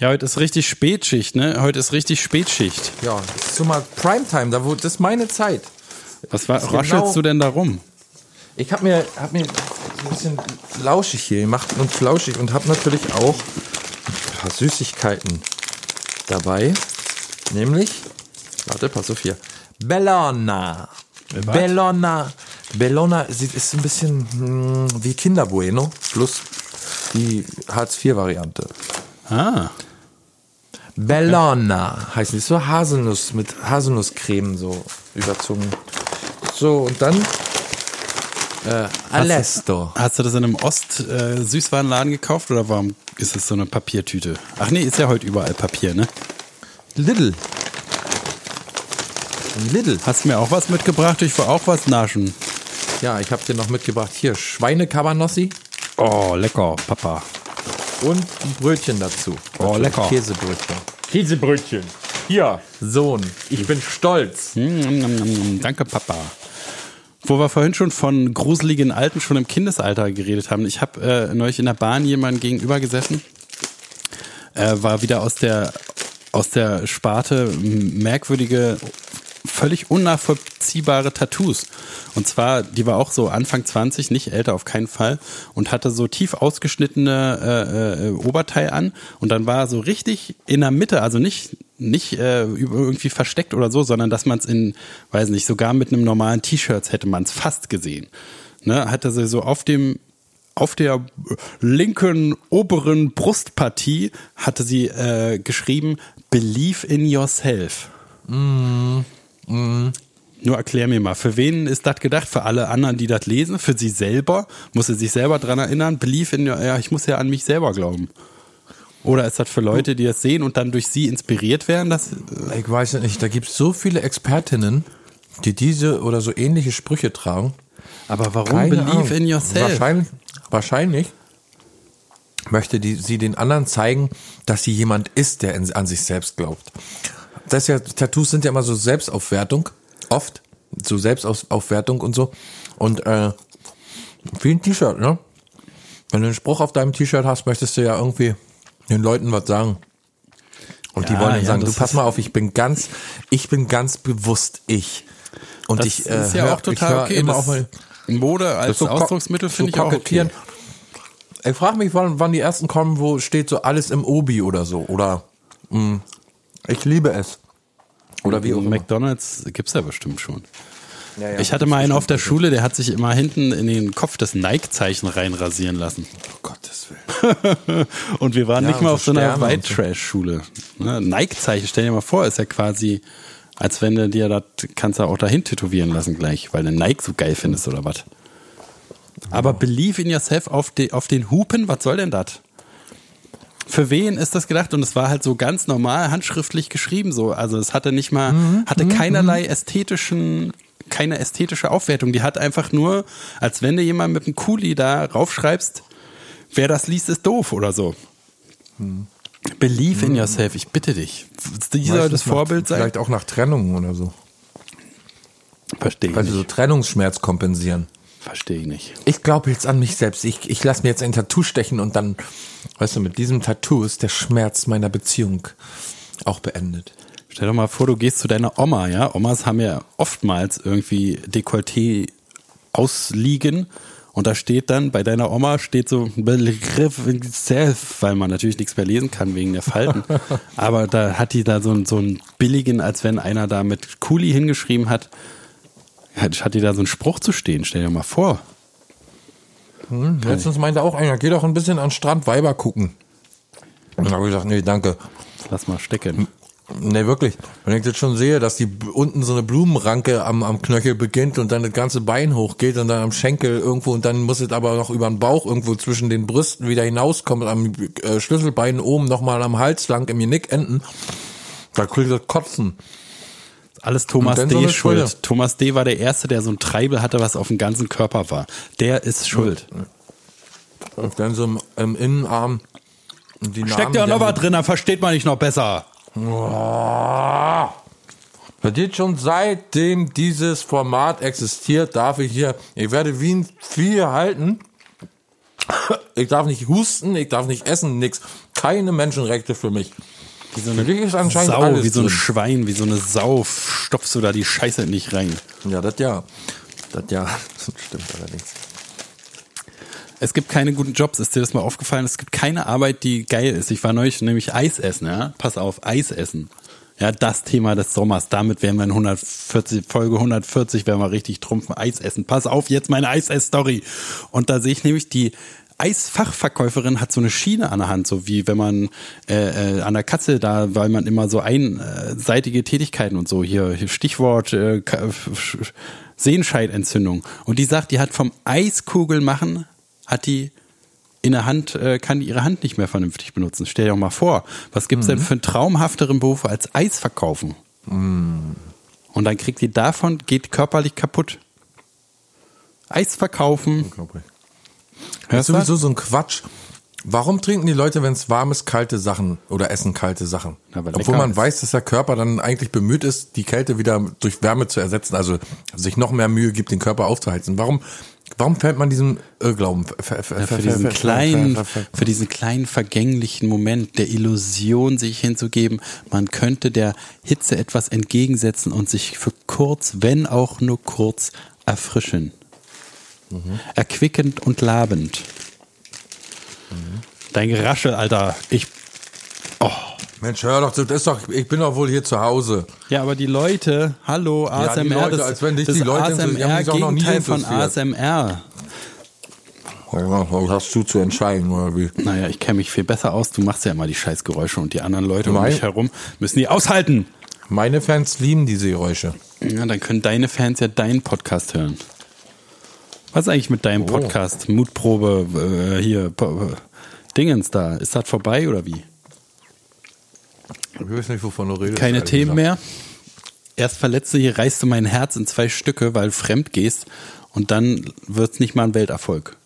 Ja, heute ist richtig Spätschicht, ne? Heute ist richtig Spätschicht. Ja, das ist so mal Primetime, da wo, das ist meine Zeit. Was war, raschelst genau- du denn da rum? Ich habe mir, hab mir so ein bisschen lauschig hier gemacht und flauschig und habe natürlich auch ein paar Süßigkeiten dabei. Nämlich, warte, pass auf hier. Bellona. Bellona. Bellona ist ein bisschen hm, wie Kinder Bueno, plus die Hartz-IV-Variante. Ah, Bellona heißt die. So Haselnuss mit Haselnusscreme so überzogen. So, und dann äh, Alesto. hast du das in einem Ost-Süßwarenladen gekauft oder warum ist es so eine Papiertüte? Ach nee, ist ja heute überall Papier, ne? Lidl. Lidl. Hast du mir auch was mitgebracht? Ich will auch was naschen. Ja, ich habe dir noch mitgebracht hier Schweinekabanossi Oh, lecker, Papa. Und ein Brötchen dazu. Oh, lecker. Käsebrötchen. Käsebrötchen. Hier. Sohn, ich bin stolz. Mm, mm, mm, Danke, Papa. Wo wir vorhin schon von gruseligen Alten schon im Kindesalter geredet haben. Ich habe äh, neulich in der Bahn jemanden gegenüber gesessen, äh, war wieder aus der aus der Sparte merkwürdige, völlig unnachvollziehbare Tattoos. Und zwar, die war auch so Anfang 20, nicht älter auf keinen Fall, und hatte so tief ausgeschnittene äh, äh, Oberteil an. Und dann war so richtig in der Mitte, also nicht nicht äh, irgendwie versteckt oder so, sondern dass man es in, weiß nicht, sogar mit einem normalen T-Shirt hätte man es fast gesehen. Ne, hatte sie so auf dem auf der linken oberen Brustpartie hatte sie äh, geschrieben Believe in yourself. Nur erklär mir mal, für wen ist das gedacht? Für alle anderen, die das lesen? Für sie selber? Muss sie sich selber dran erinnern? Believe in, ja, ich muss ja an mich selber glauben. Oder ist das für Leute, die das sehen und dann durch sie inspiriert werden? Das, Ich weiß ja nicht, da gibt es so viele Expertinnen, die diese oder so ähnliche Sprüche tragen. aber warum Keine Believe Ahnung. in yourself? Wahrscheinlich, wahrscheinlich möchte die, sie den anderen zeigen, dass sie jemand ist, der in, an sich selbst glaubt. Das ist ja, Tattoos sind ja immer so Selbstaufwertung, oft. So Selbstaufwertung und so. Und äh, wie ein T-Shirt, ne? Wenn du einen Spruch auf deinem T-Shirt hast, möchtest du ja irgendwie den Leuten was sagen. Und die Ja, wollen dann ja, sagen, du pass ist- mal auf, ich bin ganz, ich bin ganz bewusst ich. Und Das ich ist äh, ja hör- auch total okay. Immer Das auf Mode als so Ausdrucksmittel finde so ich auch okay. Ich frage mich, wann, wann die ersten kommen, wo steht so alles im Obi oder so. Oder mh, ich liebe es. Oder wie auch immer. McDonalds gibt's ja bestimmt schon. Ja, ja, ich hatte mal einen auf der Schule, der hat sich immer hinten in den Kopf das Nike-Zeichen reinrasieren lassen. Oh Gottes Willen. (laughs) Und wir waren Ja, nicht mal auf so einer White so. Trash Schule. Ne? Nike-Zeichen, stell dir mal vor, ist ja quasi, als wenn du dir das kannst du auch dahin tätowieren lassen gleich, weil du Nike so geil findest oder was. Aber believe in yourself auf, de, auf den Hupen, was soll denn das? Für wen ist das gedacht? Und es war halt so ganz normal handschriftlich geschrieben so. Also es hatte nicht mal, Mhm, hatte keinerlei ästhetischen, keine ästhetische Aufwertung. Die hat einfach nur, als wenn du jemand mit einem Kuli da raufschreibst, wer das liest, ist doof oder so. Believe in yourself, ich bitte dich. Die soll das nach- Vorbild sein? Vielleicht auch nach Trennungen oder so. Verstehe ich Weil sie so. Trennungsschmerz kompensieren. Verstehe ich nicht. Ich glaube jetzt an mich selbst. Ich, ich lasse mir jetzt ein Tattoo stechen und dann, weißt du, mit diesem Tattoo ist der Schmerz meiner Beziehung auch beendet. Stell doch mal vor, du gehst zu deiner Oma, ja? Omas haben ja oftmals irgendwie Dekolleté ausliegen Und da steht dann, bei deiner Oma steht so ein Begriff self, weil man natürlich nichts mehr lesen kann wegen der Falten. (laughs) Aber da hat die da so, einen- so einen billigen, als wenn einer da mit Kuli hingeschrieben hat, hat, die da so einen Spruch zu stehen. Stell dir mal vor. Hm, letztens meinte auch einer, geh doch ein bisschen an den Strand Weiber gucken. Und dann habe ich gesagt, nee, danke. Lass mal stecken. Nee, wirklich. Wenn ich jetzt schon sehe, dass die unten so eine Blumenranke am, am Knöchel beginnt und dann das ganze Bein hochgeht und dann am Schenkel irgendwo und dann muss es aber noch über den Bauch irgendwo zwischen den Brüsten wieder hinauskommen, am äh, Schlüsselbein oben nochmal am Hals lang im Genick enden. Da kriegt das Kotzen. Alles Thomas D. so schuld. Sprüche. Thomas D. war der Erste, der so ein Treibel hatte, was auf dem ganzen Körper war. Der ist schuld. Und dann so im, im Innenarm. Die Steckt ja noch was drin, dann versteht man nicht noch besser. Oh. Das geht schon seitdem dieses Format existiert, darf ich hier, ich werde wie ein Vieh halten. Ich darf nicht husten, ich darf nicht essen, nix. Keine Menschenrechte für mich. Wie so Für dich ist anscheinend Sau, alles wie so ein drin. Schwein, wie so eine Sau stopfst du da die Scheiße nicht rein. Ja, das ja. Das ja. (laughs) Das stimmt allerdings. Es gibt keine guten Jobs, ist dir das mal aufgefallen? Es gibt keine Arbeit, die geil ist. Ich war neulich nämlich Eis essen, ja? Pass auf, Eis essen. Ja, das Thema des Sommers. Damit wären wir in 140, Folge 140, wären wir richtig trumpfen. Eis essen. Pass auf, jetzt meine Eis-Ess-Story. Und da sehe ich nämlich die Eisfachverkäuferin hat so eine Schiene an der Hand, so wie wenn man äh, äh, an der Katze da, weil man immer so einseitige Tätigkeiten und so hier, hier Stichwort äh, Sehenscheidentzündung. Und die sagt, die hat vom Eiskugel machen, hat die in der Hand, äh, kann die ihre Hand nicht mehr vernünftig benutzen. Stell dir doch mal vor, was gibt's denn für einen traumhafteren Beruf als Eis verkaufen? Und dann kriegt die davon, geht körperlich kaputt. Eis verkaufen. Das ist sowieso so ein Quatsch. Warum trinken die Leute, wenn es warm ist, kalte Sachen oder essen kalte Sachen? Weil Obwohl man ist. weiß, dass der Körper dann eigentlich bemüht ist, die Kälte wieder durch Wärme zu ersetzen, also sich noch mehr Mühe gibt, den Körper aufzuheizen. Warum, warum fällt man diesem Irrglauben? Ja, für diesen kleinen, für diesen kleinen vergänglichen Moment der Illusion sich hinzugeben, man könnte der Hitze etwas entgegensetzen und sich für kurz, wenn auch nur kurz, erfrischen. Erquickend und labend. Dein Geraschel, Alter. Ich, Mensch, hör doch, das ist doch, ich bin doch wohl hier zu Hause. ja, aber die Leute, hallo, Ja, die ASMR, Leute, das, als wenn dich die Leute die ASMR sich auch noch nie Gegenteil von. ASMR. Was hast du zu entscheiden, oder wie? Naja, ich kenne mich viel besser aus. Du machst ja immer die Scheißgeräusche und die anderen Leute um Nein. mich herum müssen die aushalten. Meine Fans lieben diese Geräusche. Ja, dann können deine Fans ja deinen Podcast hören. Was ist eigentlich mit deinem Podcast? Mutprobe, äh, hier, äh, Dingens da. Ist das vorbei oder wie? Ich weiß nicht, wovon du redest. Keine Themen gesagt. mehr? Erst verletzt du hier, reißt du mein Herz in zwei Stücke, weil du fremd gehst und dann wird's nicht mal ein Welterfolg.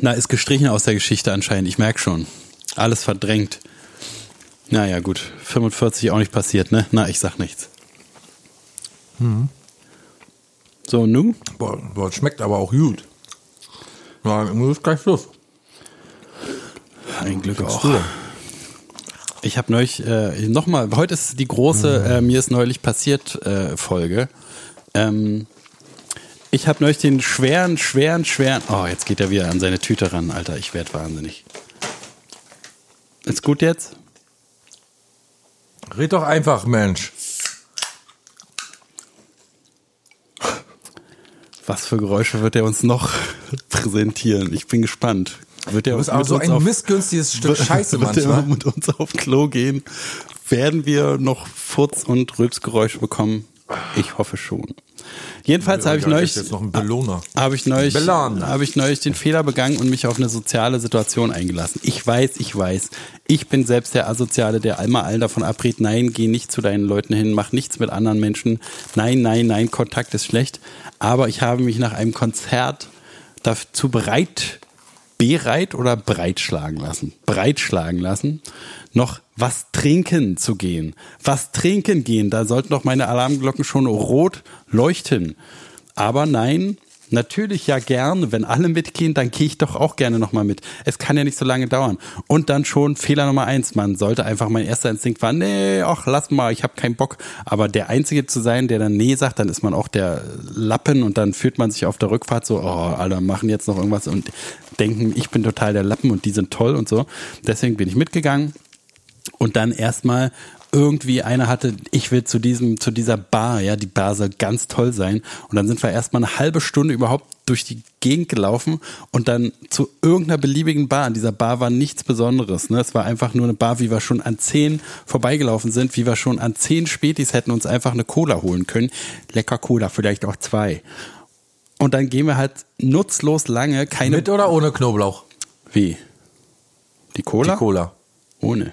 Na, ist gestrichen aus der Geschichte anscheinend, ich merk schon. Alles verdrängt. Naja, gut. 45 auch nicht passiert, ne? Na, ich sag nichts. So, nu? Boah, boah, das schmeckt aber auch gut. Ja, nur ist gleich Schluss. Ein Glück auch. Ich habe neulich äh, nochmal, heute ist die große, äh, mir ist neulich passiert äh, Folge. Ähm, ich habe neulich den schweren, schweren, schweren. Oh, jetzt geht er wieder an seine Tüte ran, Alter. Ich werd wahnsinnig. Ist gut jetzt? Red doch einfach, Mensch. Was für Geräusche wird er uns noch (laughs) präsentieren? Ich bin gespannt. Wird er Du bist auch so uns ein auf- missgünstiges Stück (laughs) Scheiße wird er manchmal. mit uns auf Klo gehen? Werden wir noch Furz- und Rülpsgeräusche bekommen? Ich hoffe schon. Jedenfalls habe ich neulich ist jetzt noch ein Belohner. habe ich neulich habe ich neulich den Fehler begangen und mich auf eine soziale Situation eingelassen. Ich weiß, ich weiß. Ich bin selbst der Asoziale, der immer allen davon abrät, nein, geh nicht zu deinen Leuten hin, mach nichts mit anderen Menschen. Nein, nein, nein, Kontakt ist schlecht. Aber ich habe mich nach einem Konzert dazu bereit, bereit oder breitschlagen lassen, breitschlagen lassen, noch was trinken zu gehen. Was trinken gehen, da sollten doch meine Alarmglocken schon rot leuchten. Aber nein, Natürlich ja gerne. Wenn alle mitgehen, dann gehe ich doch auch gerne nochmal mit. Es kann ja nicht so lange dauern. Und dann schon Fehler Nummer eins. Man sollte einfach, mein erster Instinkt war, nee, ach, lass mal, ich habe keinen Bock. Aber der Einzige zu sein, der dann nee sagt, dann ist man auch der Lappen und dann fühlt man sich auf der Rückfahrt so, oh, alle machen jetzt noch irgendwas und denken, ich bin total der Lappen und die sind toll und so. Deswegen bin ich mitgegangen und dann erstmal irgendwie einer hatte, ich will zu diesem, zu dieser Bar, ja, die Bar soll ganz toll sein. Und dann sind wir erstmal eine halbe Stunde überhaupt durch die Gegend gelaufen und dann zu irgendeiner beliebigen Bar. An dieser Bar war nichts Besonderes. Ne? Es war einfach nur eine Bar, wie wir schon an zehn vorbeigelaufen sind, wie wir schon an zehn Spätis hätten uns einfach eine Cola holen können. Lecker Cola, vielleicht auch zwei. Und dann gehen wir halt nutzlos lange, keine. Mit oder ohne Knoblauch? Wie? Die Cola? Die Cola. Ohne.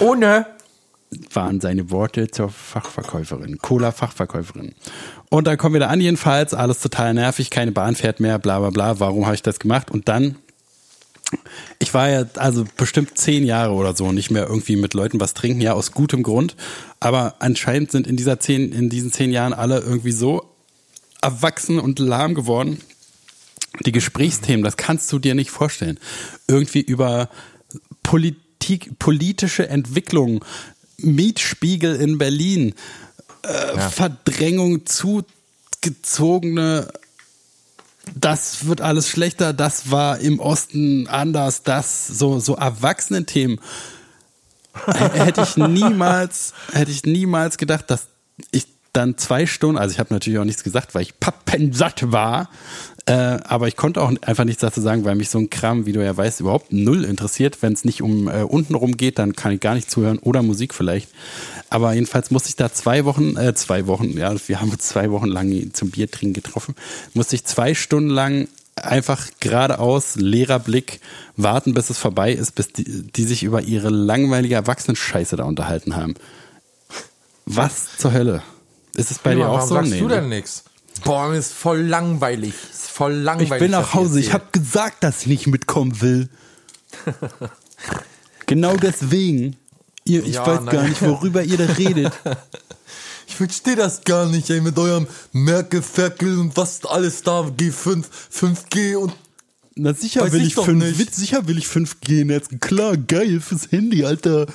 Ohne. waren seine Worte zur Fachverkäuferin, Cola-Fachverkäuferin. Und dann kommen wir da an, jedenfalls, alles total nervig, keine Bahn fährt mehr, bla bla bla, warum habe ich das gemacht? Und dann, ich war ja also bestimmt zehn Jahre oder so nicht mehr irgendwie mit Leuten was trinken, ja, aus gutem Grund. Aber anscheinend sind in dieser zehn, in diesen zehn Jahren alle irgendwie so erwachsen und lahm geworden. Die Gesprächsthemen, das kannst du dir nicht vorstellen. Irgendwie über Politik, politische Entwicklung, Mietspiegel in Berlin, äh, Verdrängung, zugezogene, das wird alles schlechter, das war im Osten anders, das, so, so Erwachsenen-Themen. hätte ich niemals, hätte ich niemals gedacht, dass ich dann zwei Stunden, also ich habe natürlich auch nichts gesagt, weil ich pappensatt war, äh, aber ich konnte auch einfach nichts dazu sagen, weil mich so ein Kram, wie du ja weißt, überhaupt null interessiert. Wenn es nicht um äh, untenrum geht, dann kann ich gar nicht zuhören oder Musik vielleicht. Aber jedenfalls musste ich da zwei Wochen, äh, zwei Wochen, ja, wir haben uns zwei Wochen lang zum Biertrinken getroffen, musste ich zwei Stunden lang einfach geradeaus, leerer Blick, warten, bis es vorbei ist, bis die, die sich über ihre langweilige Erwachsenenscheiße da unterhalten haben. Was zur Hölle? Ist es bei dir auch Warum so? sagst Nee, du ne? denn nix? Boah, mir ist voll langweilig. Ist voll langweilig. Ich bin nach Hause. Ich habe gesagt, dass ich nicht mitkommen will. (laughs) genau deswegen. Ihr, ich Ja, weiß na gar nicht, worüber ihr da redet. (laughs) Ich verstehe das gar nicht, ey, mit eurem Merkel, Ferkel und was alles da, G5, 5G und Na sicher will ich ich, doch 5, nicht. sicher will ich 5G Netz. Klar, geil fürs Handy, Alter.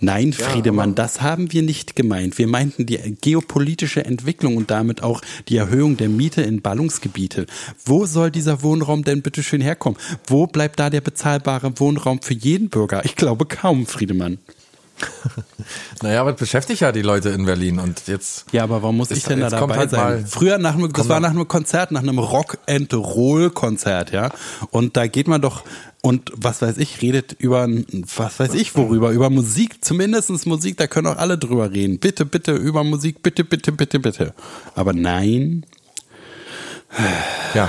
Nein, Friedemann, das haben wir nicht gemeint. Wir meinten die geopolitische Entwicklung und damit auch die Erhöhung der Miete in Ballungsgebiete. Wo soll dieser Wohnraum denn bitte schön herkommen? Wo bleibt da der bezahlbare Wohnraum für jeden Bürger? Ich glaube kaum, Friedemann. (laughs) Naja, aber das beschäftigt ja die Leute in Berlin und jetzt. Ja, aber warum muss ich denn da dabei halt sein? Früher nach einem, das war nach einem Konzert, nach einem Rock and Roll Konzert, ja. Und da geht man doch und was weiß ich, redet über was weiß ich worüber, über Musik, zumindestens Musik, da können auch alle drüber reden. Bitte, bitte über Musik, bitte, bitte, bitte, bitte. Aber nein, Ja.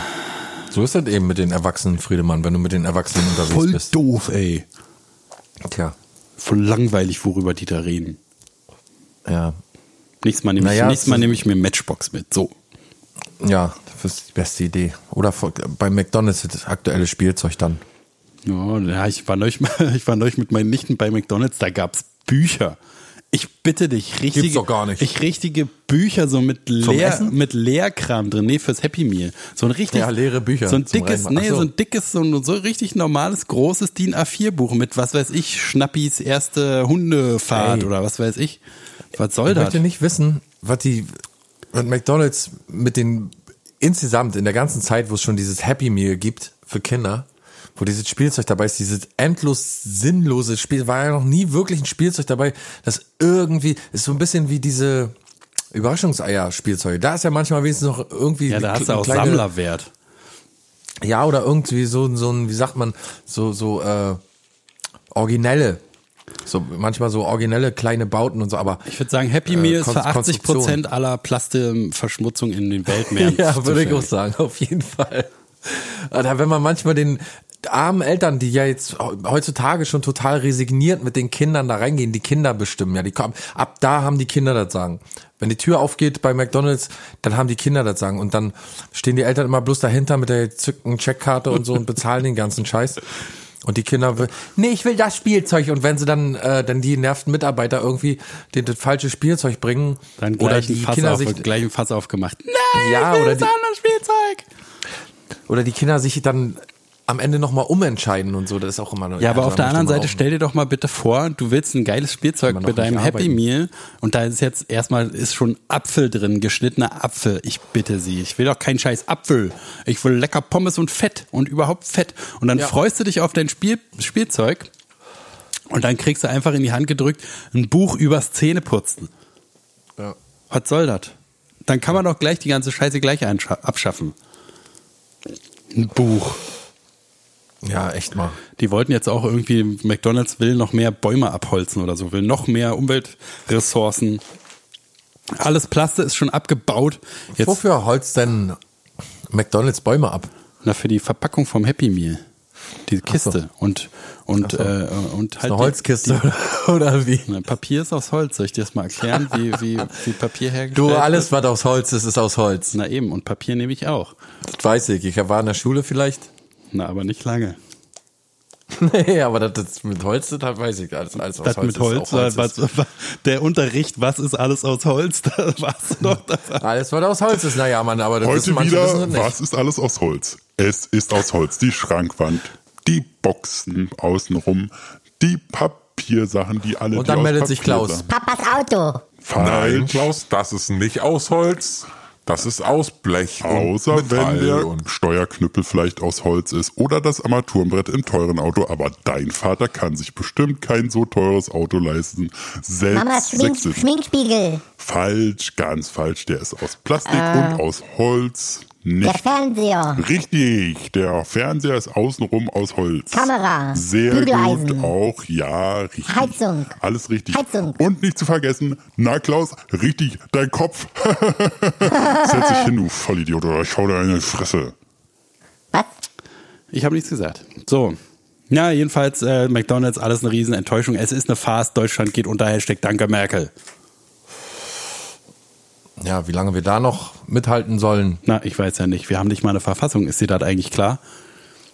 So ist das eben mit den Erwachsenen, Friedemann, wenn du mit den Erwachsenen unterwegs voll bist. doof, ey. Tja. Voll langweilig, worüber die da reden. Ja. Nächstes Mal nehme ich, Naja, nächstes Mal nehme ich mir Matchbox mit. So. Ja, das ist die beste Idee. Oder bei McDonalds das aktuelle Spielzeug dann. Ja, ja, ich war neulich, (laughs) ich war neulich mit meinen Nichten bei McDonalds, da gab's Bücher. Ich bitte dich, richtige, doch gar nicht. Ich richtige Bücher so mit Leer, mit Leerkram drin, nee, fürs Happy Meal. So ein richtig, Ja, leere Bücher So ein dickes. Ach nee, so. so ein dickes, so ein so richtig normales, großes DIN A4 Buch mit, was weiß ich, Schnappis erste Hundefahrt Ey. oder was weiß ich. Was soll Ich das? möchte nicht wissen, was die was McDonalds mit den insgesamt in der ganzen Zeit, wo es schon dieses Happy Meal gibt für Kinder, wo dieses Spielzeug dabei ist, dieses endlos sinnlose Spiel, war ja noch nie wirklich ein Spielzeug dabei, das irgendwie ist so ein bisschen wie diese Überraschungseier-Spielzeuge. Da ist ja manchmal wenigstens noch irgendwie Ja, da hast du auch kleine- Sammlerwert. Ja, oder irgendwie so, so ein, wie sagt man, so, so, äh, originelle. So, manchmal so originelle kleine Bauten und so, aber. Ich würde sagen, Happy Äh, Meal ist Kon- für 80 Prozent aller Plasteverschmutzung in den (laughs) Weltmeeren. Ja, würde ich auch sagen, auf jeden Fall. Oder wenn man manchmal den armen Eltern, die ja jetzt heutzutage schon total resigniert mit den Kindern da reingehen, die Kinder bestimmen, ja, die kommen, ab da haben die Kinder das sagen. Wenn die Tür aufgeht bei McDonalds, dann haben die Kinder das sagen und dann stehen die Eltern immer bloß dahinter mit der zückten Checkkarte und so und bezahlen den ganzen Scheiß. Und die Kinder will, nee, ich will das Spielzeug. Und wenn sie dann, äh, dann die nervten Mitarbeiter irgendwie den, das falsche Spielzeug bringen, Dann oder die Fass Kinder auf, sich, gleich ein Fass aufgemacht. Nein, Ja, ich will oder das die- andere Spielzeug. oder die Kinder sich dann am Ende nochmal umentscheiden und so, das ist auch immer Ja, aber auf der anderen Seite stell dir doch mal bitte vor, du willst ein geiles Spielzeug mit deinem Happy. Meal und da ist jetzt erstmal ist schon Apfel drin, geschnittener Apfel. Ich bitte Sie, ich will doch keinen scheiß Apfel. Ich will lecker Pommes und Fett und überhaupt Fett. Und dann Ja. freust du dich auf dein Spiel, Spielzeug und dann kriegst du einfach in die Hand gedrückt ein Buch übers Zähneputzen. Ja. Was soll das? Dann kann man doch gleich die ganze Scheiße gleich abschaffen. Ein Buch. Ja, echt mal. Die wollten jetzt auch irgendwie, McDonalds will noch mehr Bäume abholzen oder so, will noch mehr Umweltressourcen. Alles Plaste ist schon abgebaut. Jetzt Wofür holzt denn McDonalds Bäume ab? na, für die Verpackung vom Happy Meal. Die Kiste und und äh, und halt Eine die- Holzkiste (laughs) oder wie? Die, Papier ist aus Holz. Soll ich dir das mal erklären, wie, wie, wie Papier hergestellt Du, wird? alles, was aus Holz ist, ist aus Holz. Na eben, und Papier nehme ich auch. Das weiß ich. Ich war in der Schule vielleicht. Na, aber nicht lange. (laughs) Nee, aber das, das mit Holz, das weiß ich. Alles, alles aus Das Holz mit ist Holz, auch was, ist. was, der Unterricht, was ist alles aus Holz, (laughs) da warst du noch da. Alles, was aus Holz ist. Naja, Mann, aber das Heute wissen wieder, nicht. was ist alles aus Holz? Es ist aus Holz die Schrankwand, die Boxen außenrum, die Papiersachen, die alle Und die dann aus meldet sich Klaus. sind. Papas Auto. Nein. Klaus, das ist nicht aus Holz. Das ist aus Blech. und Außer wenn Metall der und Steuerknüppel vielleicht aus Holz ist oder das Armaturenbrett im teuren Auto, aber dein Vater kann sich bestimmt kein so teures Auto leisten. Selbst Mamas Schmink Sächsisch. Schminkspiegel. Falsch, ganz falsch. Der ist aus Plastik und aus Holz. Der Nicht Fernseher. richtig. Der Fernseher ist außenrum aus Holz. Kamera. Sehr Bügeleisen. gut, auch ja, richtig. Heizung. Alles richtig. Heizung. Und nicht zu vergessen, na Klaus, richtig, dein Kopf. (laughs) Setz dich hin, du Vollidiot, oder ich hau dir eine Fresse. Was? Ich habe nichts gesagt. So. Ja, jedenfalls äh, McDonalds, alles eine Riesenenttäuschung. Es ist eine Farce. Deutschland geht unter Hashtag Danke Merkel. Ja, wie lange wir da noch mithalten sollen. Na, ich weiß ja nicht. Wir haben nicht mal eine Verfassung. Ist dir das eigentlich klar?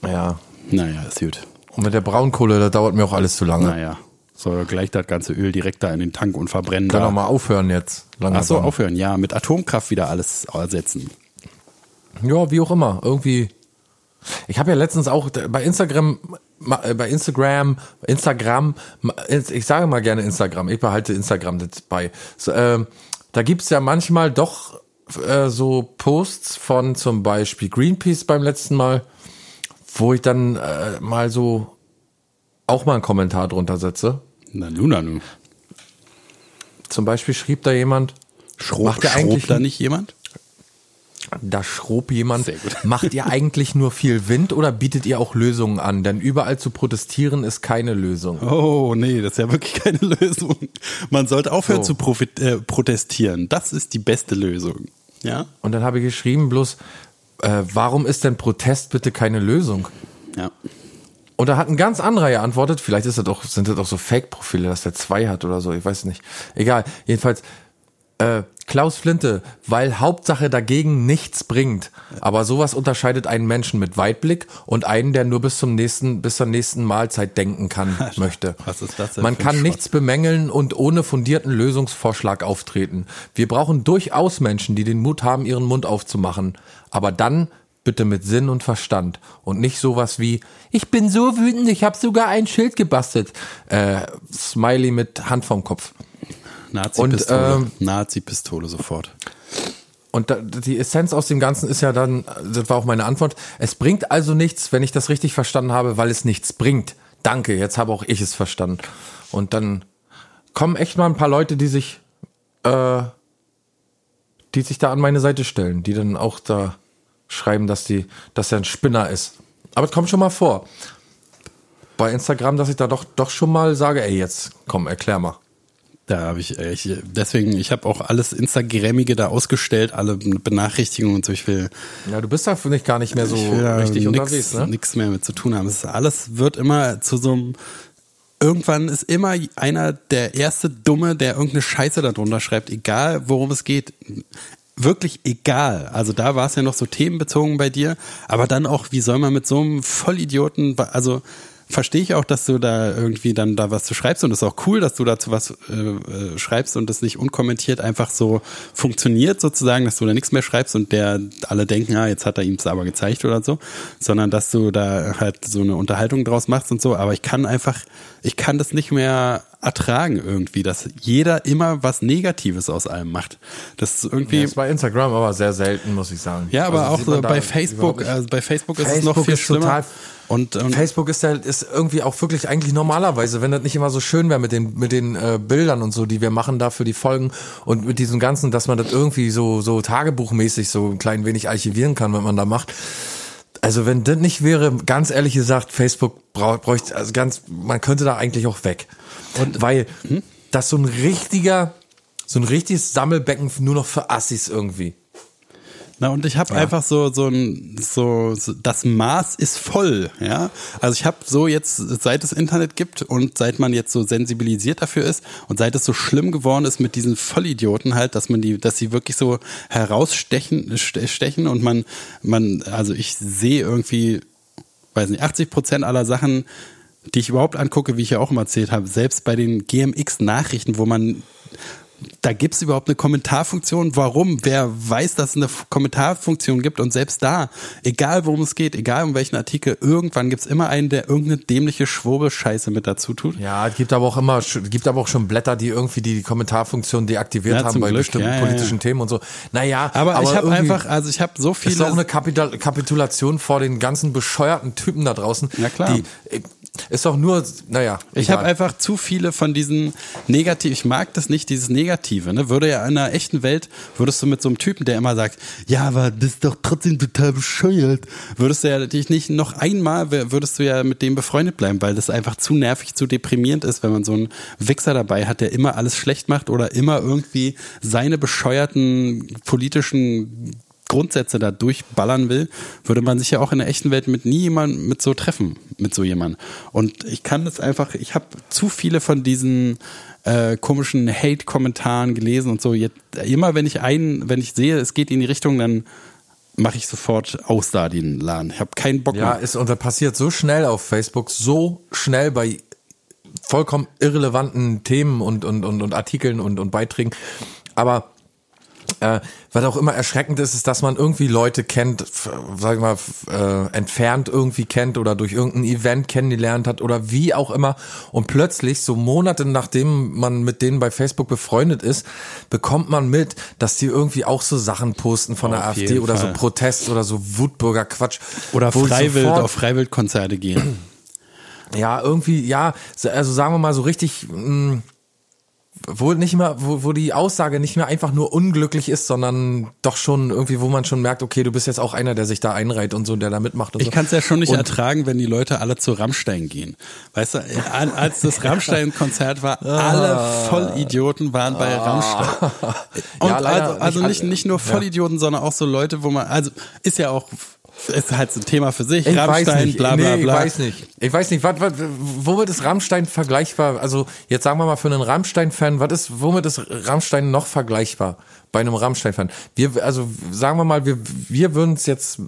Ja. Naja, ist gut. Und mit der Braunkohle, das dauert mir auch alles zu lange. Naja. Soll gleich das ganze Öl direkt da in den Tank und verbrennen. Kann da. doch mal aufhören jetzt. Ach so, Langsam. aufhören. Ja, mit Atomkraft wieder alles ersetzen. Ja, wie auch immer. Irgendwie. Ich habe ja letztens auch bei Instagram, äh, bei Instagram, Instagram, ich sage mal gerne Instagram, ich behalte Instagram jetzt bei. So, ähm, da gibt's ja manchmal doch äh, so Posts von zum Beispiel Greenpeace beim letzten Mal, wo ich dann äh, mal so auch mal einen Kommentar drunter setze. Na nu, na nu. Zum Beispiel schrieb da jemand, Schrob, Macht ihr eigentlich- da nicht jemand? (laughs) Da schrob jemand, macht ihr eigentlich nur viel Wind oder bietet ihr auch Lösungen an? Denn überall zu protestieren ist keine Lösung. Oh, nee, das ist ja wirklich keine (laughs) Lösung. Man sollte aufhören So. zu äh, protestieren. Das ist die beste Lösung. Ja? Und dann habe ich geschrieben, bloß, äh, warum ist denn Protest bitte keine Lösung? Ja. Und da hat ein ganz anderer geantwortet, vielleicht ist das auch, sind das auch so Fake-Profile, dass der zwei hat oder so, ich weiß nicht. Egal, jedenfalls, äh, Klaus Flinte, weil Hauptsache dagegen nichts bringt. Aber sowas unterscheidet einen Menschen mit Weitblick und einen, der nur bis zum nächsten, bis zur nächsten Mahlzeit denken kann, möchte. (laughs) Was ist das denn Man kann nichts bemängeln und ohne fundierten Lösungsvorschlag auftreten. Wir brauchen durchaus Menschen, die den Mut haben, ihren Mund aufzumachen. Aber dann bitte mit Sinn und Verstand und nicht sowas wie ich bin so wütend, ich habe sogar ein Schild gebastelt. Äh, Smiley mit Hand vom Kopf. Nazi-Pistole. Und, ähm, Nazi-Pistole sofort. Und da, die Essenz aus dem Ganzen ist ja dann, das war auch meine Antwort, es bringt also nichts, wenn ich das richtig verstanden habe, weil es nichts bringt. Danke, jetzt habe auch ich es verstanden. Und dann kommen echt mal ein paar Leute, die sich, äh, die sich da an meine Seite stellen, die dann auch da schreiben, dass die, dass er ein Spinner ist. Aber es kommt schon mal vor. Bei Instagram, dass ich da doch, doch schon mal sage, ey, jetzt komm, erklär mal. Da habe ich, äh, ich, deswegen, ich habe auch alles Instagrammige da ausgestellt, alle Benachrichtigungen und so. Ich will, Ja, du bist da finde ich gar nicht mehr so richtig nix, unterwegs, ne? nix mehr mit zu tun haben. Es ist alles wird immer zu so einem. Irgendwann ist immer einer der erste Dumme, der irgendeine Scheiße darunter schreibt, egal worum es geht. Wirklich egal. Also da war es ja noch so themenbezogen bei dir, aber dann auch, wie soll man mit so einem Vollidioten, also verstehe ich auch, dass du da irgendwie dann da was zu schreibst und es ist auch cool, dass du dazu was äh, äh, schreibst und das nicht unkommentiert einfach so funktioniert sozusagen, dass du da nichts mehr schreibst und der alle denken, ah, jetzt hat er ihm es aber gezeigt oder so, sondern dass du da halt so eine Unterhaltung draus machst und so, aber ich kann einfach, ich kann das nicht mehr ertragen irgendwie, dass jeder immer was Negatives aus allem macht. Das ist irgendwie Das ist bei Instagram aber sehr selten, muss ich sagen. ja, aber Also auch so bei Facebook, also bei Facebook ist es Facebook noch viel ist schlimmer. Und, und Facebook ist ja ist irgendwie auch wirklich eigentlich normalerweise, wenn das nicht immer so schön wäre mit den mit den äh, Bildern und so, die wir machen da für die Folgen und mit diesem ganzen, dass man das irgendwie so so tagebuchmäßig so ein klein wenig archivieren kann, wenn man da macht. Also wenn das nicht wäre, ganz ehrlich gesagt, Facebook braucht bräuchte also ganz, man könnte da eigentlich auch weg. Und weil das so ein richtiger, so ein richtiges Sammelbecken nur noch für Assis irgendwie. Na, und ich habe einfach so, so ein, so, so, das Maß ist voll, ja. Also ich habe so jetzt, seit es Internet gibt und seit man jetzt so sensibilisiert dafür ist und seit es so schlimm geworden ist mit diesen Vollidioten halt, dass man die, dass sie wirklich so herausstechen, ste- stechen und man, man, also ich sehe irgendwie, weiß nicht, 80 Prozent aller Sachen, die ich überhaupt angucke, wie ich ja auch immer erzählt habe, selbst bei den GMX-Nachrichten, wo man da gibt's überhaupt eine Kommentarfunktion. Warum? Wer weiß, dass es eine Kommentarfunktion gibt? Und selbst da, egal worum es geht, egal um welchen Artikel, irgendwann gibt's immer einen, der irgendeine dämliche Schwurbelscheiße mit dazu tut. Ja, es gibt aber auch immer, es gibt aber auch schon Blätter, die irgendwie die Kommentarfunktion deaktiviert Ja, haben bei Glück. bestimmten Ja, ja, politischen. Themen und so. Naja, Aber, ich habe einfach, also ich habe so ist doch viele. eine Kapital Kapitulation vor den ganzen bescheuerten Typen da draußen. Ja, klar. Die, ist doch nur, naja. Ich habe einfach zu viele von diesen negativ. Ich mag das nicht, dieses Negative. Ne? Würde ja in einer echten Welt würdest du mit so einem Typen, der immer sagt, ja, aber das ist doch trotzdem total bescheuert, würdest du ja dich nicht noch einmal würdest du ja mit dem befreundet bleiben, weil das einfach zu nervig, zu deprimierend ist, wenn man so einen Wichser dabei hat, der immer alles schlecht macht oder immer irgendwie seine bescheuerten politischen Grundsätze da durchballern will, würde man sich ja auch in der echten Welt mit nie jemand mit so treffen, mit so jemandem. Und ich kann das einfach, ich habe zu viele von diesen äh, komischen Hate-Kommentaren gelesen und so. Jetzt, immer wenn ich einen, wenn ich sehe, es geht in die Richtung, dann mache ich sofort aus da den Laden. Ich habe keinen Bock Ja, mehr. ist, und das passiert so schnell auf Facebook, so schnell bei vollkommen irrelevanten Themen und, und, und, und Artikeln und, und Beiträgen. Aber äh, was auch immer erschreckend ist, ist, dass man irgendwie Leute kennt, sag ich mal, äh, entfernt irgendwie kennt oder durch irgendein Event kennengelernt hat oder wie auch immer. Und plötzlich, so Monate nachdem man mit denen bei Facebook befreundet ist, bekommt man mit, dass die irgendwie auch so Sachen posten von der Auf AfD jeden oder Fall. so Protest oder so Wutbürger-Quatsch. Oder wo freiwillig sofort- auf Freiwildkonzerte gehen. ja, irgendwie, ja, so- also sagen wir mal so richtig, mh, wo nicht mehr, wo, wo die Aussage nicht mehr einfach nur unglücklich ist, sondern doch schon irgendwie, wo man schon merkt, okay, du bist jetzt auch einer, der sich da einreiht und so, der da mitmacht und Ich so. kann es ja schon nicht und, ertragen, wenn die Leute alle zu Rammstein gehen. Weißt du, al- als das (laughs) Rammstein-Konzert war, alle Vollidioten waren bei Rammstein. (laughs) Und Ja, leider also, also nicht nicht, nicht nur Ja. Vollidioten, sondern auch so Leute, wo man, also ist ja auch, ist halt so ein Thema für sich, Ich Rammstein, weiß nicht, bla bla nee, bla. ich weiß nicht. Ich weiß nicht, was, was, womit ist Rammstein vergleichbar? Also jetzt sagen wir mal für einen Rammstein-Fan, was ist, womit ist Rammstein noch vergleichbar bei einem Rammstein-Fan? Wir, also sagen wir mal, wir, wir würden es jetzt,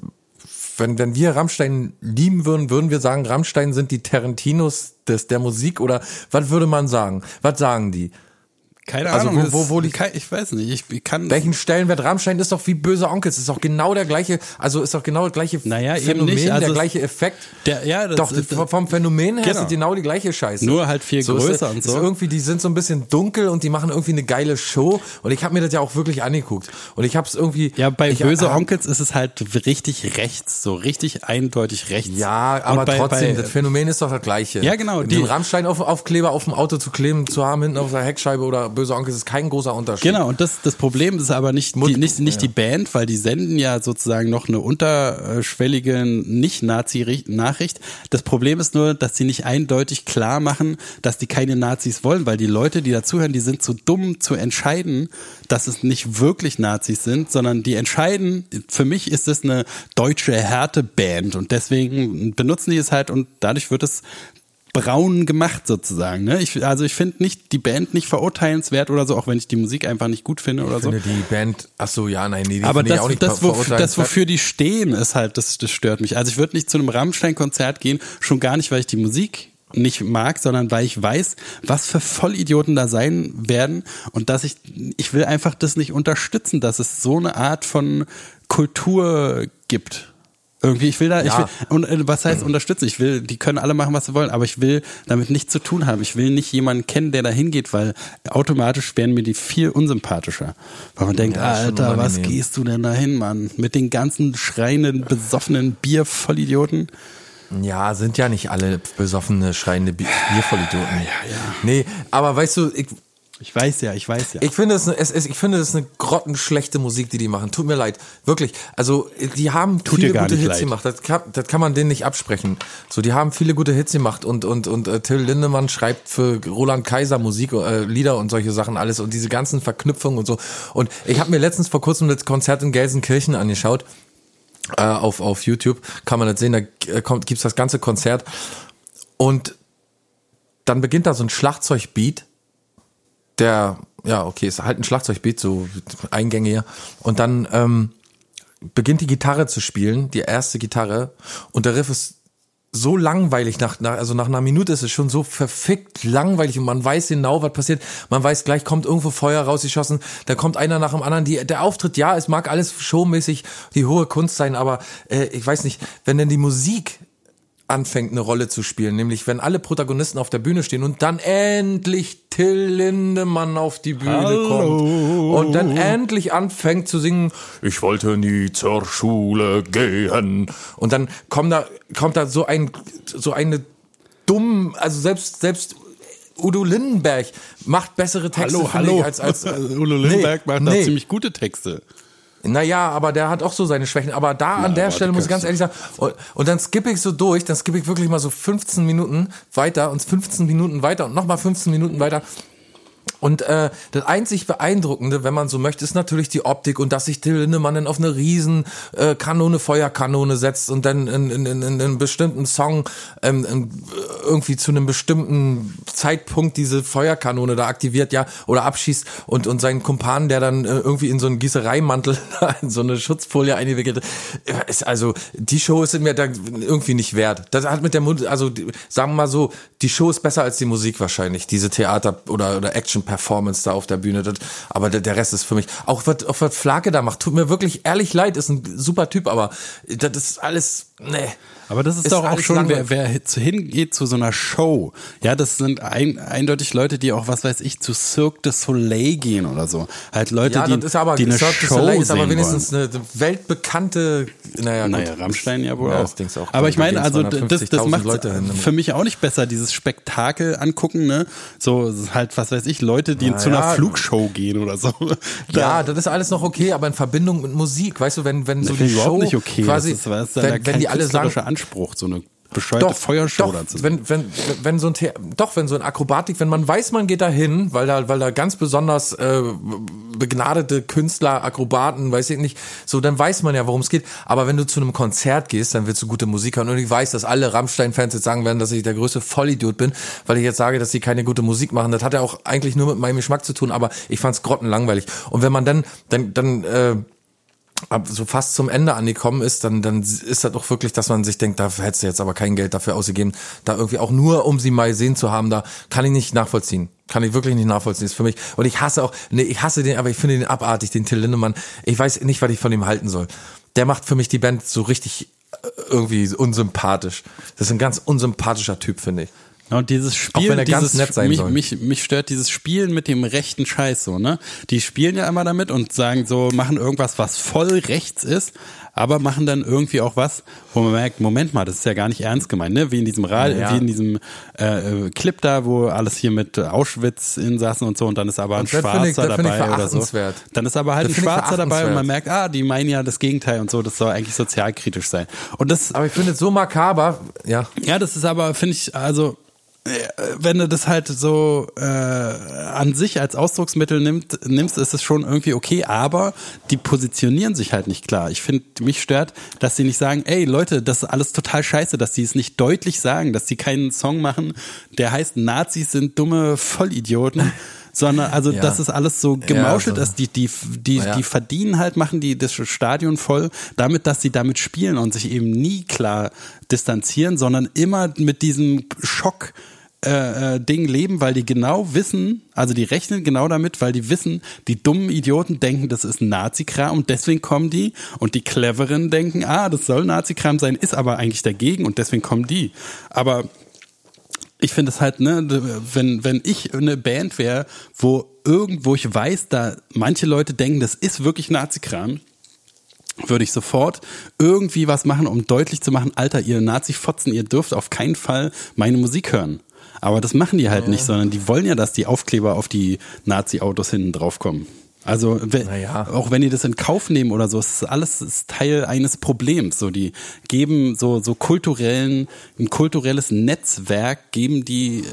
wenn, wenn wir Rammstein lieben würden, würden wir sagen, Rammstein sind die Tarantinos des, der Musik oder was würde man sagen? Was sagen die? Keine Also Ahnung, wo- wo- wo liegt- ich weiß nicht, ich, kann Welchen Stellenwert Rammstein ist doch wie böse Onkels, ist doch genau der gleiche, also ist doch genau das gleiche Naja, eben Phänomen, nicht, also der gleiche Effekt. Der- ja, das doch, ist- das, vom Phänomen her Genau. ist es genau die gleiche Scheiße. Nur halt viel ist, größer es- und ist so. irgendwie, die sind so ein bisschen dunkel und die machen irgendwie eine geile Show und ich habe mir das ja auch wirklich angeguckt und ich habe es irgendwie ja, bei ich, böse Onkels ist es halt richtig rechts, so richtig eindeutig rechts. Ja, aber bei- trotzdem, bei- das Phänomen ist doch das gleiche. Ja, genau, Den die- Rammstein auf, Aufkleber auf dem Auto zu kleben, zu haben hinten auf der Heckscheibe oder böse Onkels ist kein großer Unterschied. Genau, und das, das Problem ist aber nicht, die, Mut- nicht, nicht ja. die Band, weil die senden ja sozusagen noch eine unterschwellige Nicht-Nazi-Nachricht. Das Problem ist nur, dass sie nicht eindeutig klar machen, dass die keine Nazis wollen, weil die Leute, die dazuhören, die sind zu dumm zu entscheiden, dass es nicht wirklich Nazis sind, sondern die entscheiden, für mich ist es eine deutsche Härteband und deswegen benutzen die es halt und dadurch wird es braun gemacht sozusagen. Ne? Ich, also ich finde nicht die Band nicht verurteilenswert oder so, auch wenn ich die Musik einfach nicht gut finde oder Ich so. finde die Band, ach so, ja, nein, nee, die Aber finde ich das, auch nicht das, wo, das, wofür die stehen, ist halt, das, das stört mich. Also ich würde nicht zu einem Rammstein-Konzert gehen, schon gar nicht, weil ich die Musik nicht mag, sondern weil ich weiß, was für Vollidioten da sein werden und dass ich, ich will einfach das nicht unterstützen, dass es so eine Art von Kultur gibt. Irgendwie, ich will da, ich Ja. will, und äh, was heißt unterstützen? Ich will, die können alle machen, was sie wollen, aber ich will damit nichts zu tun haben. Ich will nicht jemanden kennen, der da hingeht, weil automatisch werden mir die viel unsympathischer. Weil man denkt, Ja, Alter, was gehst du denn da hin, Mann? Mit den ganzen schreienden, besoffenen Biervollidioten? Ja, sind ja nicht alle besoffene, schreiende Bi- Biervollidioten. Ja, ja. Nee, aber weißt du, ich, Ich weiß ja, ich weiß ja. ich finde es, es, es, ich finde es eine grottenschlechte Musik, die die machen. Tut mir leid, wirklich. Also die haben Tut viele gute Hits leid. gemacht. Das kann, das kann man denen nicht absprechen. So, die haben viele gute Hits gemacht und und und äh, Till Lindemann schreibt für Roland Kaiser Musik, äh, Lieder und solche Sachen alles und diese ganzen Verknüpfungen und so. Und ich habe mir letztens vor kurzem das Konzert in Gelsenkirchen angeschaut äh, auf, auf YouTube, kann man das sehen, da äh, kommt, gibt's das ganze Konzert und dann beginnt da so ein Schlagzeugbeat, der, ja, okay, ist halt ein Schlagzeugbeat, so eingängiger und dann ähm, beginnt die Gitarre zu spielen, die erste Gitarre und der Riff ist so langweilig nach, nach also nach einer Minute ist es schon so verfickt langweilig und man weiß genau, was passiert. Man weiß gleich kommt irgendwo Feuer rausgeschossen, da kommt einer nach dem anderen. Die, der Auftritt, ja, es mag alles showmäßig die hohe Kunst sein, aber äh, ich weiß nicht, wenn denn die Musik anfängt eine Rolle zu spielen, nämlich wenn alle Protagonisten auf der Bühne stehen und dann endlich Till Lindemann auf die Bühne Hallo. kommt und dann endlich anfängt zu singen, ich wollte nie zur Schule gehen und dann kommt da kommt da so ein so eine dumm, also selbst selbst Udo Lindenberg macht bessere Texte hallo, hallo. ich, als als (laughs) Udo Lindenberg Nee, macht da nee. ziemlich gute Texte. Naja, aber der hat auch so seine Schwächen. Aber da an der Stelle muss ich ganz ehrlich sagen, und, und dann skippe ich so durch, dann skippe ich wirklich mal so 15 Minuten weiter und 15 Minuten weiter und nochmal 15 Minuten weiter. Und äh, das einzig Beeindruckende, wenn man so möchte, ist natürlich die Optik und dass sich Till Lindemann dann auf eine riesen äh, Kanone, Feuerkanone setzt und dann in, in, in, in einem bestimmten Song ähm, ähm, irgendwie zu einem bestimmten Zeitpunkt diese Feuerkanone da aktiviert, ja, oder abschießt und, und seinen Kumpan, der dann äh, irgendwie in so einen Gießereimantel, (laughs) in so eine Schutzfolie eingewickelt äh, ist, also die Show ist mir da irgendwie nicht wert. Das hat mit der also sagen wir mal so, die Show ist besser als die Musik wahrscheinlich, diese Theater- oder, oder Action-Performance da auf der Bühne. Das, aber der, der Rest ist für mich, auch was, auch was Flake da macht, tut mir wirklich ehrlich leid, ist ein super Typ, aber das ist alles, nee. Aber das ist, Ist doch auch schon, wer, wer hingeht zu so einer Show. Ja, das sind ein, eindeutig Leute, die auch, was weiß ich, zu Cirque du Soleil gehen oder so. Halt Leute, Ja, die, aber, die eine Cirque du Show Soleil ist aber wenigstens wollen. eine weltbekannte, naja, gut. Naja, Rammstein ja wohl Ja, auch. auch. Aber ich meine, also das, das 250.000 macht für mich auch nicht besser, dieses Spektakel angucken, ne? So halt, was weiß ich, Leute, die Ja, zu einer. Flug-Show gehen oder so. (laughs) Ja, das ist alles noch okay, aber in Verbindung mit Musik, weißt du, wenn wenn so das die Show nicht okay. quasi, das ist, das ist wenn, wenn die alle sagen, Anspruch, so eine bescheuerte Feuershow doch, zu wenn, wenn, wenn so ein The doch, wenn so ein Akrobatik, wenn man weiß, man geht da hin, weil da, weil da ganz besonders äh, begnadete Künstler, Akrobaten, weiß ich nicht, so, dann weiß man ja, worum es geht. Aber wenn du zu einem Konzert gehst, dann willst du gute Musik hören. Und ich weiß, dass alle Rammstein-Fans jetzt sagen werden, dass ich der größte Vollidiot bin, weil ich jetzt sage, dass sie keine gute Musik machen. Das hat ja auch eigentlich nur mit meinem Geschmack zu tun, aber ich fand's grottenlangweilig. Und wenn man dann, dann, dann, äh, ab so fast zum Ende angekommen ist, dann, dann ist das doch wirklich, dass man sich denkt, da hättest du jetzt aber kein Geld dafür ausgegeben, da irgendwie auch nur, um sie mal sehen zu haben, da kann ich nicht nachvollziehen. Kann ich wirklich nicht nachvollziehen. Ist für mich. Und ich hasse auch, nee, ich hasse den, aber ich finde den abartig, den Till Lindemann. Ich weiß nicht, was ich von ihm halten soll. Der macht für mich die Band so richtig äh, irgendwie unsympathisch. Das ist ein ganz unsympathischer Typ, finde ich. Ja, Und dieses Spiel, wenn er ganz dieses, mich, mich, mich stört dieses Spielen mit dem rechten Scheiß so, ne? Die spielen ja immer damit und sagen so, machen irgendwas, was voll rechts ist, aber machen dann irgendwie auch was, wo man merkt, Moment mal, das ist ja gar nicht ernst gemeint, ne? Wie in diesem Rad, Ja. wie in diesem äh, äh, Clip da, wo alles hier mit Auschwitz insassen und so und dann ist aber ein Schwarzer ich- dabei oder so. Dann ist aber halt Das ein Schwarzer dabei und man merkt, ah, die meinen ja das Gegenteil und so, das soll eigentlich sozialkritisch sein. Und das Aber ich finde es so makaber, ja. ja, das ist aber, finde ich, also wenn du das halt so äh, an sich als Ausdrucksmittel nimmt, nimmst, ist es schon irgendwie okay, aber die positionieren sich halt nicht klar. Ich finde, mich stört, dass sie nicht sagen, ey Leute, das ist alles total scheiße, dass sie es nicht deutlich sagen, dass sie keinen Song machen, der heißt Nazis sind dumme Vollidioten. (laughs) sondern also Ja. das ist alles so gemauschelt Ja, so. ist. Die, die, die, Ja. die verdienen halt, machen die das Stadion voll, damit, dass sie damit spielen und sich eben nie klar distanzieren, sondern immer mit diesem Schock äh, äh, Ding leben, weil die genau wissen, also die rechnen genau damit, weil die wissen, die dummen Idioten denken, das ist Nazi-Kram und deswegen kommen die und die Cleveren denken, ah, das soll Nazi-Kram sein, ist aber eigentlich dagegen und deswegen kommen die. Aber ich finde es halt, ne, wenn, wenn ich eine Band wäre, wo irgendwo ich weiß, da manche Leute denken, das ist wirklich Nazi-Kram, würde ich sofort irgendwie was machen, um deutlich zu machen, Alter, ihr Nazi-Fotzen, ihr dürft auf keinen Fall meine Musik hören. Aber das machen die halt nicht, sondern die wollen ja, dass die Aufkleber auf die Nazi-Autos hinten draufkommen. Also we- Naja. auch wenn die das in Kauf nehmen oder so, ist alles ist Teil eines Problems. So die geben so so kulturellen ein kulturelles Netzwerk geben die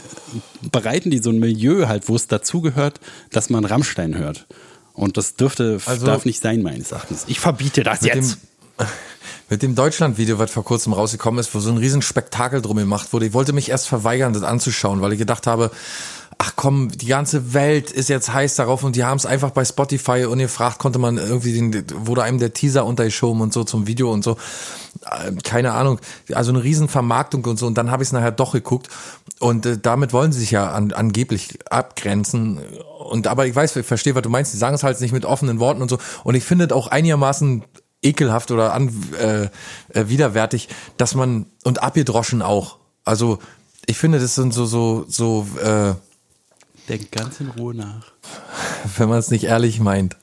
bereiten die so ein Milieu halt, wo es dazugehört, dass man Rammstein hört. Und das dürfte Also- darf nicht sein meines Erachtens. Ich verbiete das jetzt. dem, (laughs) mit dem Deutschland-Video, was vor kurzem rausgekommen ist, wo so ein riesen Spektakel drum gemacht wurde. Ich wollte mich erst verweigern, das anzuschauen, weil ich gedacht habe, ach komm, die ganze Welt ist jetzt heiß darauf und die haben es einfach bei Spotify ungefragt, konnte man irgendwie, den, wurde einem der Teaser untergeschoben und so zum Video und so. Äh, Keine Ahnung, also eine riesen Vermarktung und so. Und dann habe ich es nachher doch geguckt. Und äh, damit wollen sie sich ja an, angeblich abgrenzen. Und aber ich weiß, ich verstehe, was du meinst, die sagen es halt nicht mit offenen Worten und so. Und ich finde auch einigermaßen ekelhaft oder an, äh, äh, widerwärtig, dass man und abgedroschen auch. Also ich finde, das sind so so so, äh, Denk ganz in Ruhe nach. (laughs) wenn man es nicht ehrlich meint.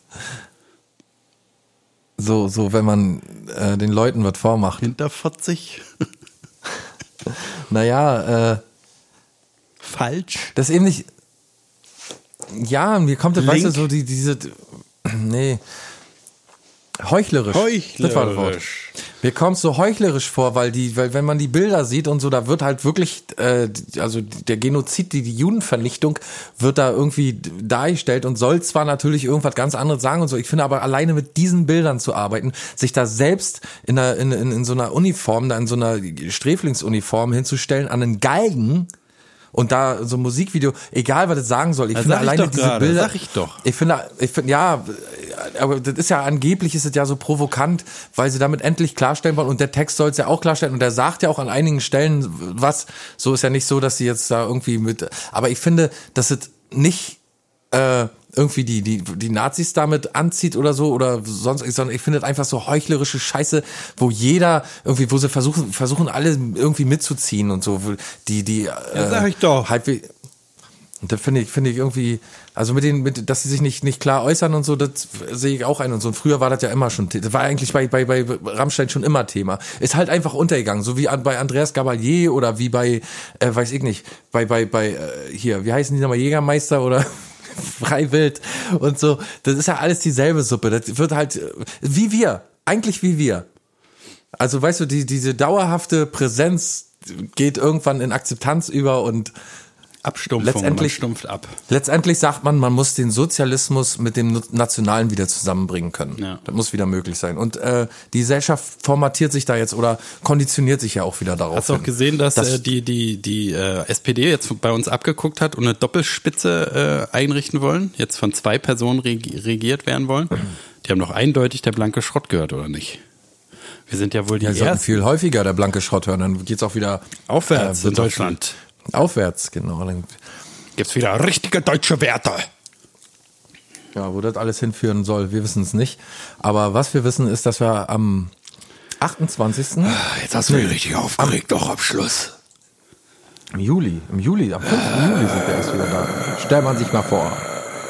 So so, wenn man äh, den Leuten was vormacht. Hinter 40 (laughs) Naja, äh, falsch. das nicht. Ja, mir kommt das, weißt du, so die diese, (clears throat) nee. Heuchlerisch. Das war das Wort. Heuchlerisch. Mir kommt so heuchlerisch vor, weil die, weil wenn man die Bilder sieht und so, da wird halt wirklich, äh, also der Genozid, die, die Judenvernichtung wird da irgendwie dargestellt und soll zwar natürlich irgendwas ganz anderes sagen und so. Ich finde aber alleine mit diesen Bildern zu arbeiten, sich da selbst in, einer, in, in, in so einer Uniform, da in so einer Sträflingsuniform hinzustellen an einen Galgen und da so ein Musikvideo, egal was das sagen soll, ich Ja, finde ich alleine doch diese gerade, Bilder. sag ich doch. Ich finde, ich finde, ja, aber das ist ja angeblich ist es ja so provokant, weil sie damit endlich klarstellen wollen und der Text soll es ja auch klarstellen und der sagt ja auch an einigen Stellen was. So ist ja nicht so, dass sie jetzt da irgendwie mit, aber ich finde, dass es nicht äh, irgendwie die, die, die Nazis damit anzieht oder so oder sonst, sondern ich finde es einfach so heuchlerische Scheiße, wo jeder irgendwie, wo sie versuchen, versuchen alle irgendwie mitzuziehen und so, die, die, äh, sag ich doch. halbwegs, und das finde ich, finde ich irgendwie, also mit den, mit, dass sie sich nicht, nicht klar äußern und so, das sehe ich auch ein und so. Und früher war das ja immer schon, das war eigentlich bei, bei, bei Rammstein schon immer Thema. Ist halt einfach untergegangen, so wie an, bei Andreas Gabalier oder wie bei, äh, weiß ich nicht, bei, bei, bei, äh, hier, wie heißen die nochmal, Jägermeister oder (laughs) Freiwild und so. Das ist ja alles dieselbe Suppe. Das wird halt, äh, wie wir, eigentlich wie wir. Also weißt du, die, diese dauerhafte Präsenz geht irgendwann in Akzeptanz über und Abstumpfung, Letztendlich- man stumpft ab. Letztendlich sagt man, man muss den Sozialismus mit dem Nationalen wieder zusammenbringen können. Ja. Das muss wieder möglich sein. Und äh, die Gesellschaft formatiert sich da jetzt oder konditioniert sich ja auch wieder darauf. Hast du auch gesehen, dass Das- äh, die, die, die äh, SPD jetzt bei uns abgeguckt hat und eine Doppelspitze äh, einrichten wollen, jetzt von zwei Personen regi regiert werden wollen? Die haben doch eindeutig der blanke Schrott gehört, oder nicht? Wir sind ja wohl die ja, ersten viel häufiger der blanke Schrott hören, dann geht's auch wieder aufwärts äh, in Deutschland. Aufwärts, genau. Dann, Gibt's wieder richtige deutsche Werte. ja, wo das alles hinführen soll, wir wissen es nicht. Aber was wir wissen, ist, dass wir am 28. Jetzt hast du mich richtig aufgeregt, doch am Schluss. Im Juli, im Juli, am 5. Juli sind wir erst wieder da. Stellt man sich mal vor.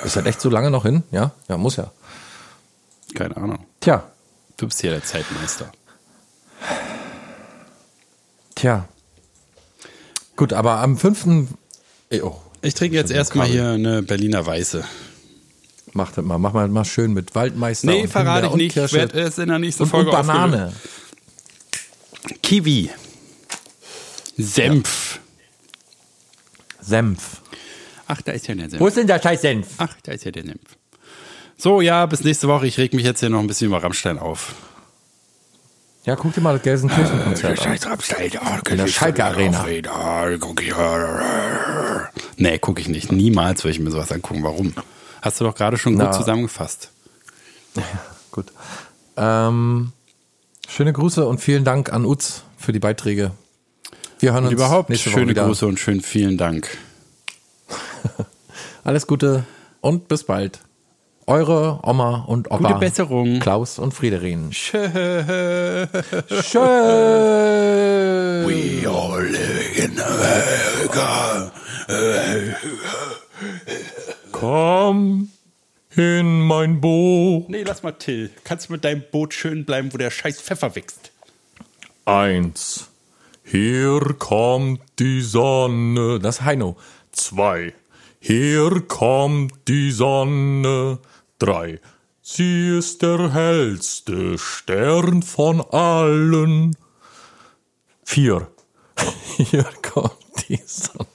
Ist das echt so lange noch hin? Ja? Ja, muss ja. Keine Ahnung. Tja, Du bist hier der Zeitmeister. tja. Gut, aber am 5. Eh, Oh, Ich trinke jetzt erstmal hier eine Berliner Weiße. mach das mal, mach mal, mal schön mit Waldmeister. Nee, und verrate ich nicht. Ich werde es in der nächsten und, Folge und Banane. Kiwi. Senf. Senf. Ach, da ist ja der Senf. Wo ist denn der scheiß Senf? Ach, da ist ja der Senf. So, ja, bis nächste Woche. Ich reg mich jetzt hier noch ein bisschen über Rammstein auf. Ja, guck dir mal das Gelsenkirchen-Konzert an. Rammstein. Oh, In der Schalke Arena. Guck nee, gucke ich nicht. Niemals würde ich mir sowas angucken. Warum? Hast du doch gerade schon Na. gut zusammengefasst. Gut. Ähm, schöne Grüße und vielen Dank an Utz für die Beiträge. Wir hören Und uns überhaupt nächste Woche schöne wieder. Grüße und schön vielen Dank. (laughs) Alles Gute und bis bald. Eure Oma und Opa. Gute Besserung. Klaus und Friederin. Schön. Schön. We all live in America. Komm in mein Boot. Nee, lass mal Till. Kannst mit deinem Boot schön bleiben, wo der scheiß Pfeffer wächst. Eins. Hier kommt die Sonne. Das ist Heino. Zwei. Hier kommt die Sonne. Drei. Sie ist der hellste Stern von allen. Vier. (laughs) Hier kommt die Sonne.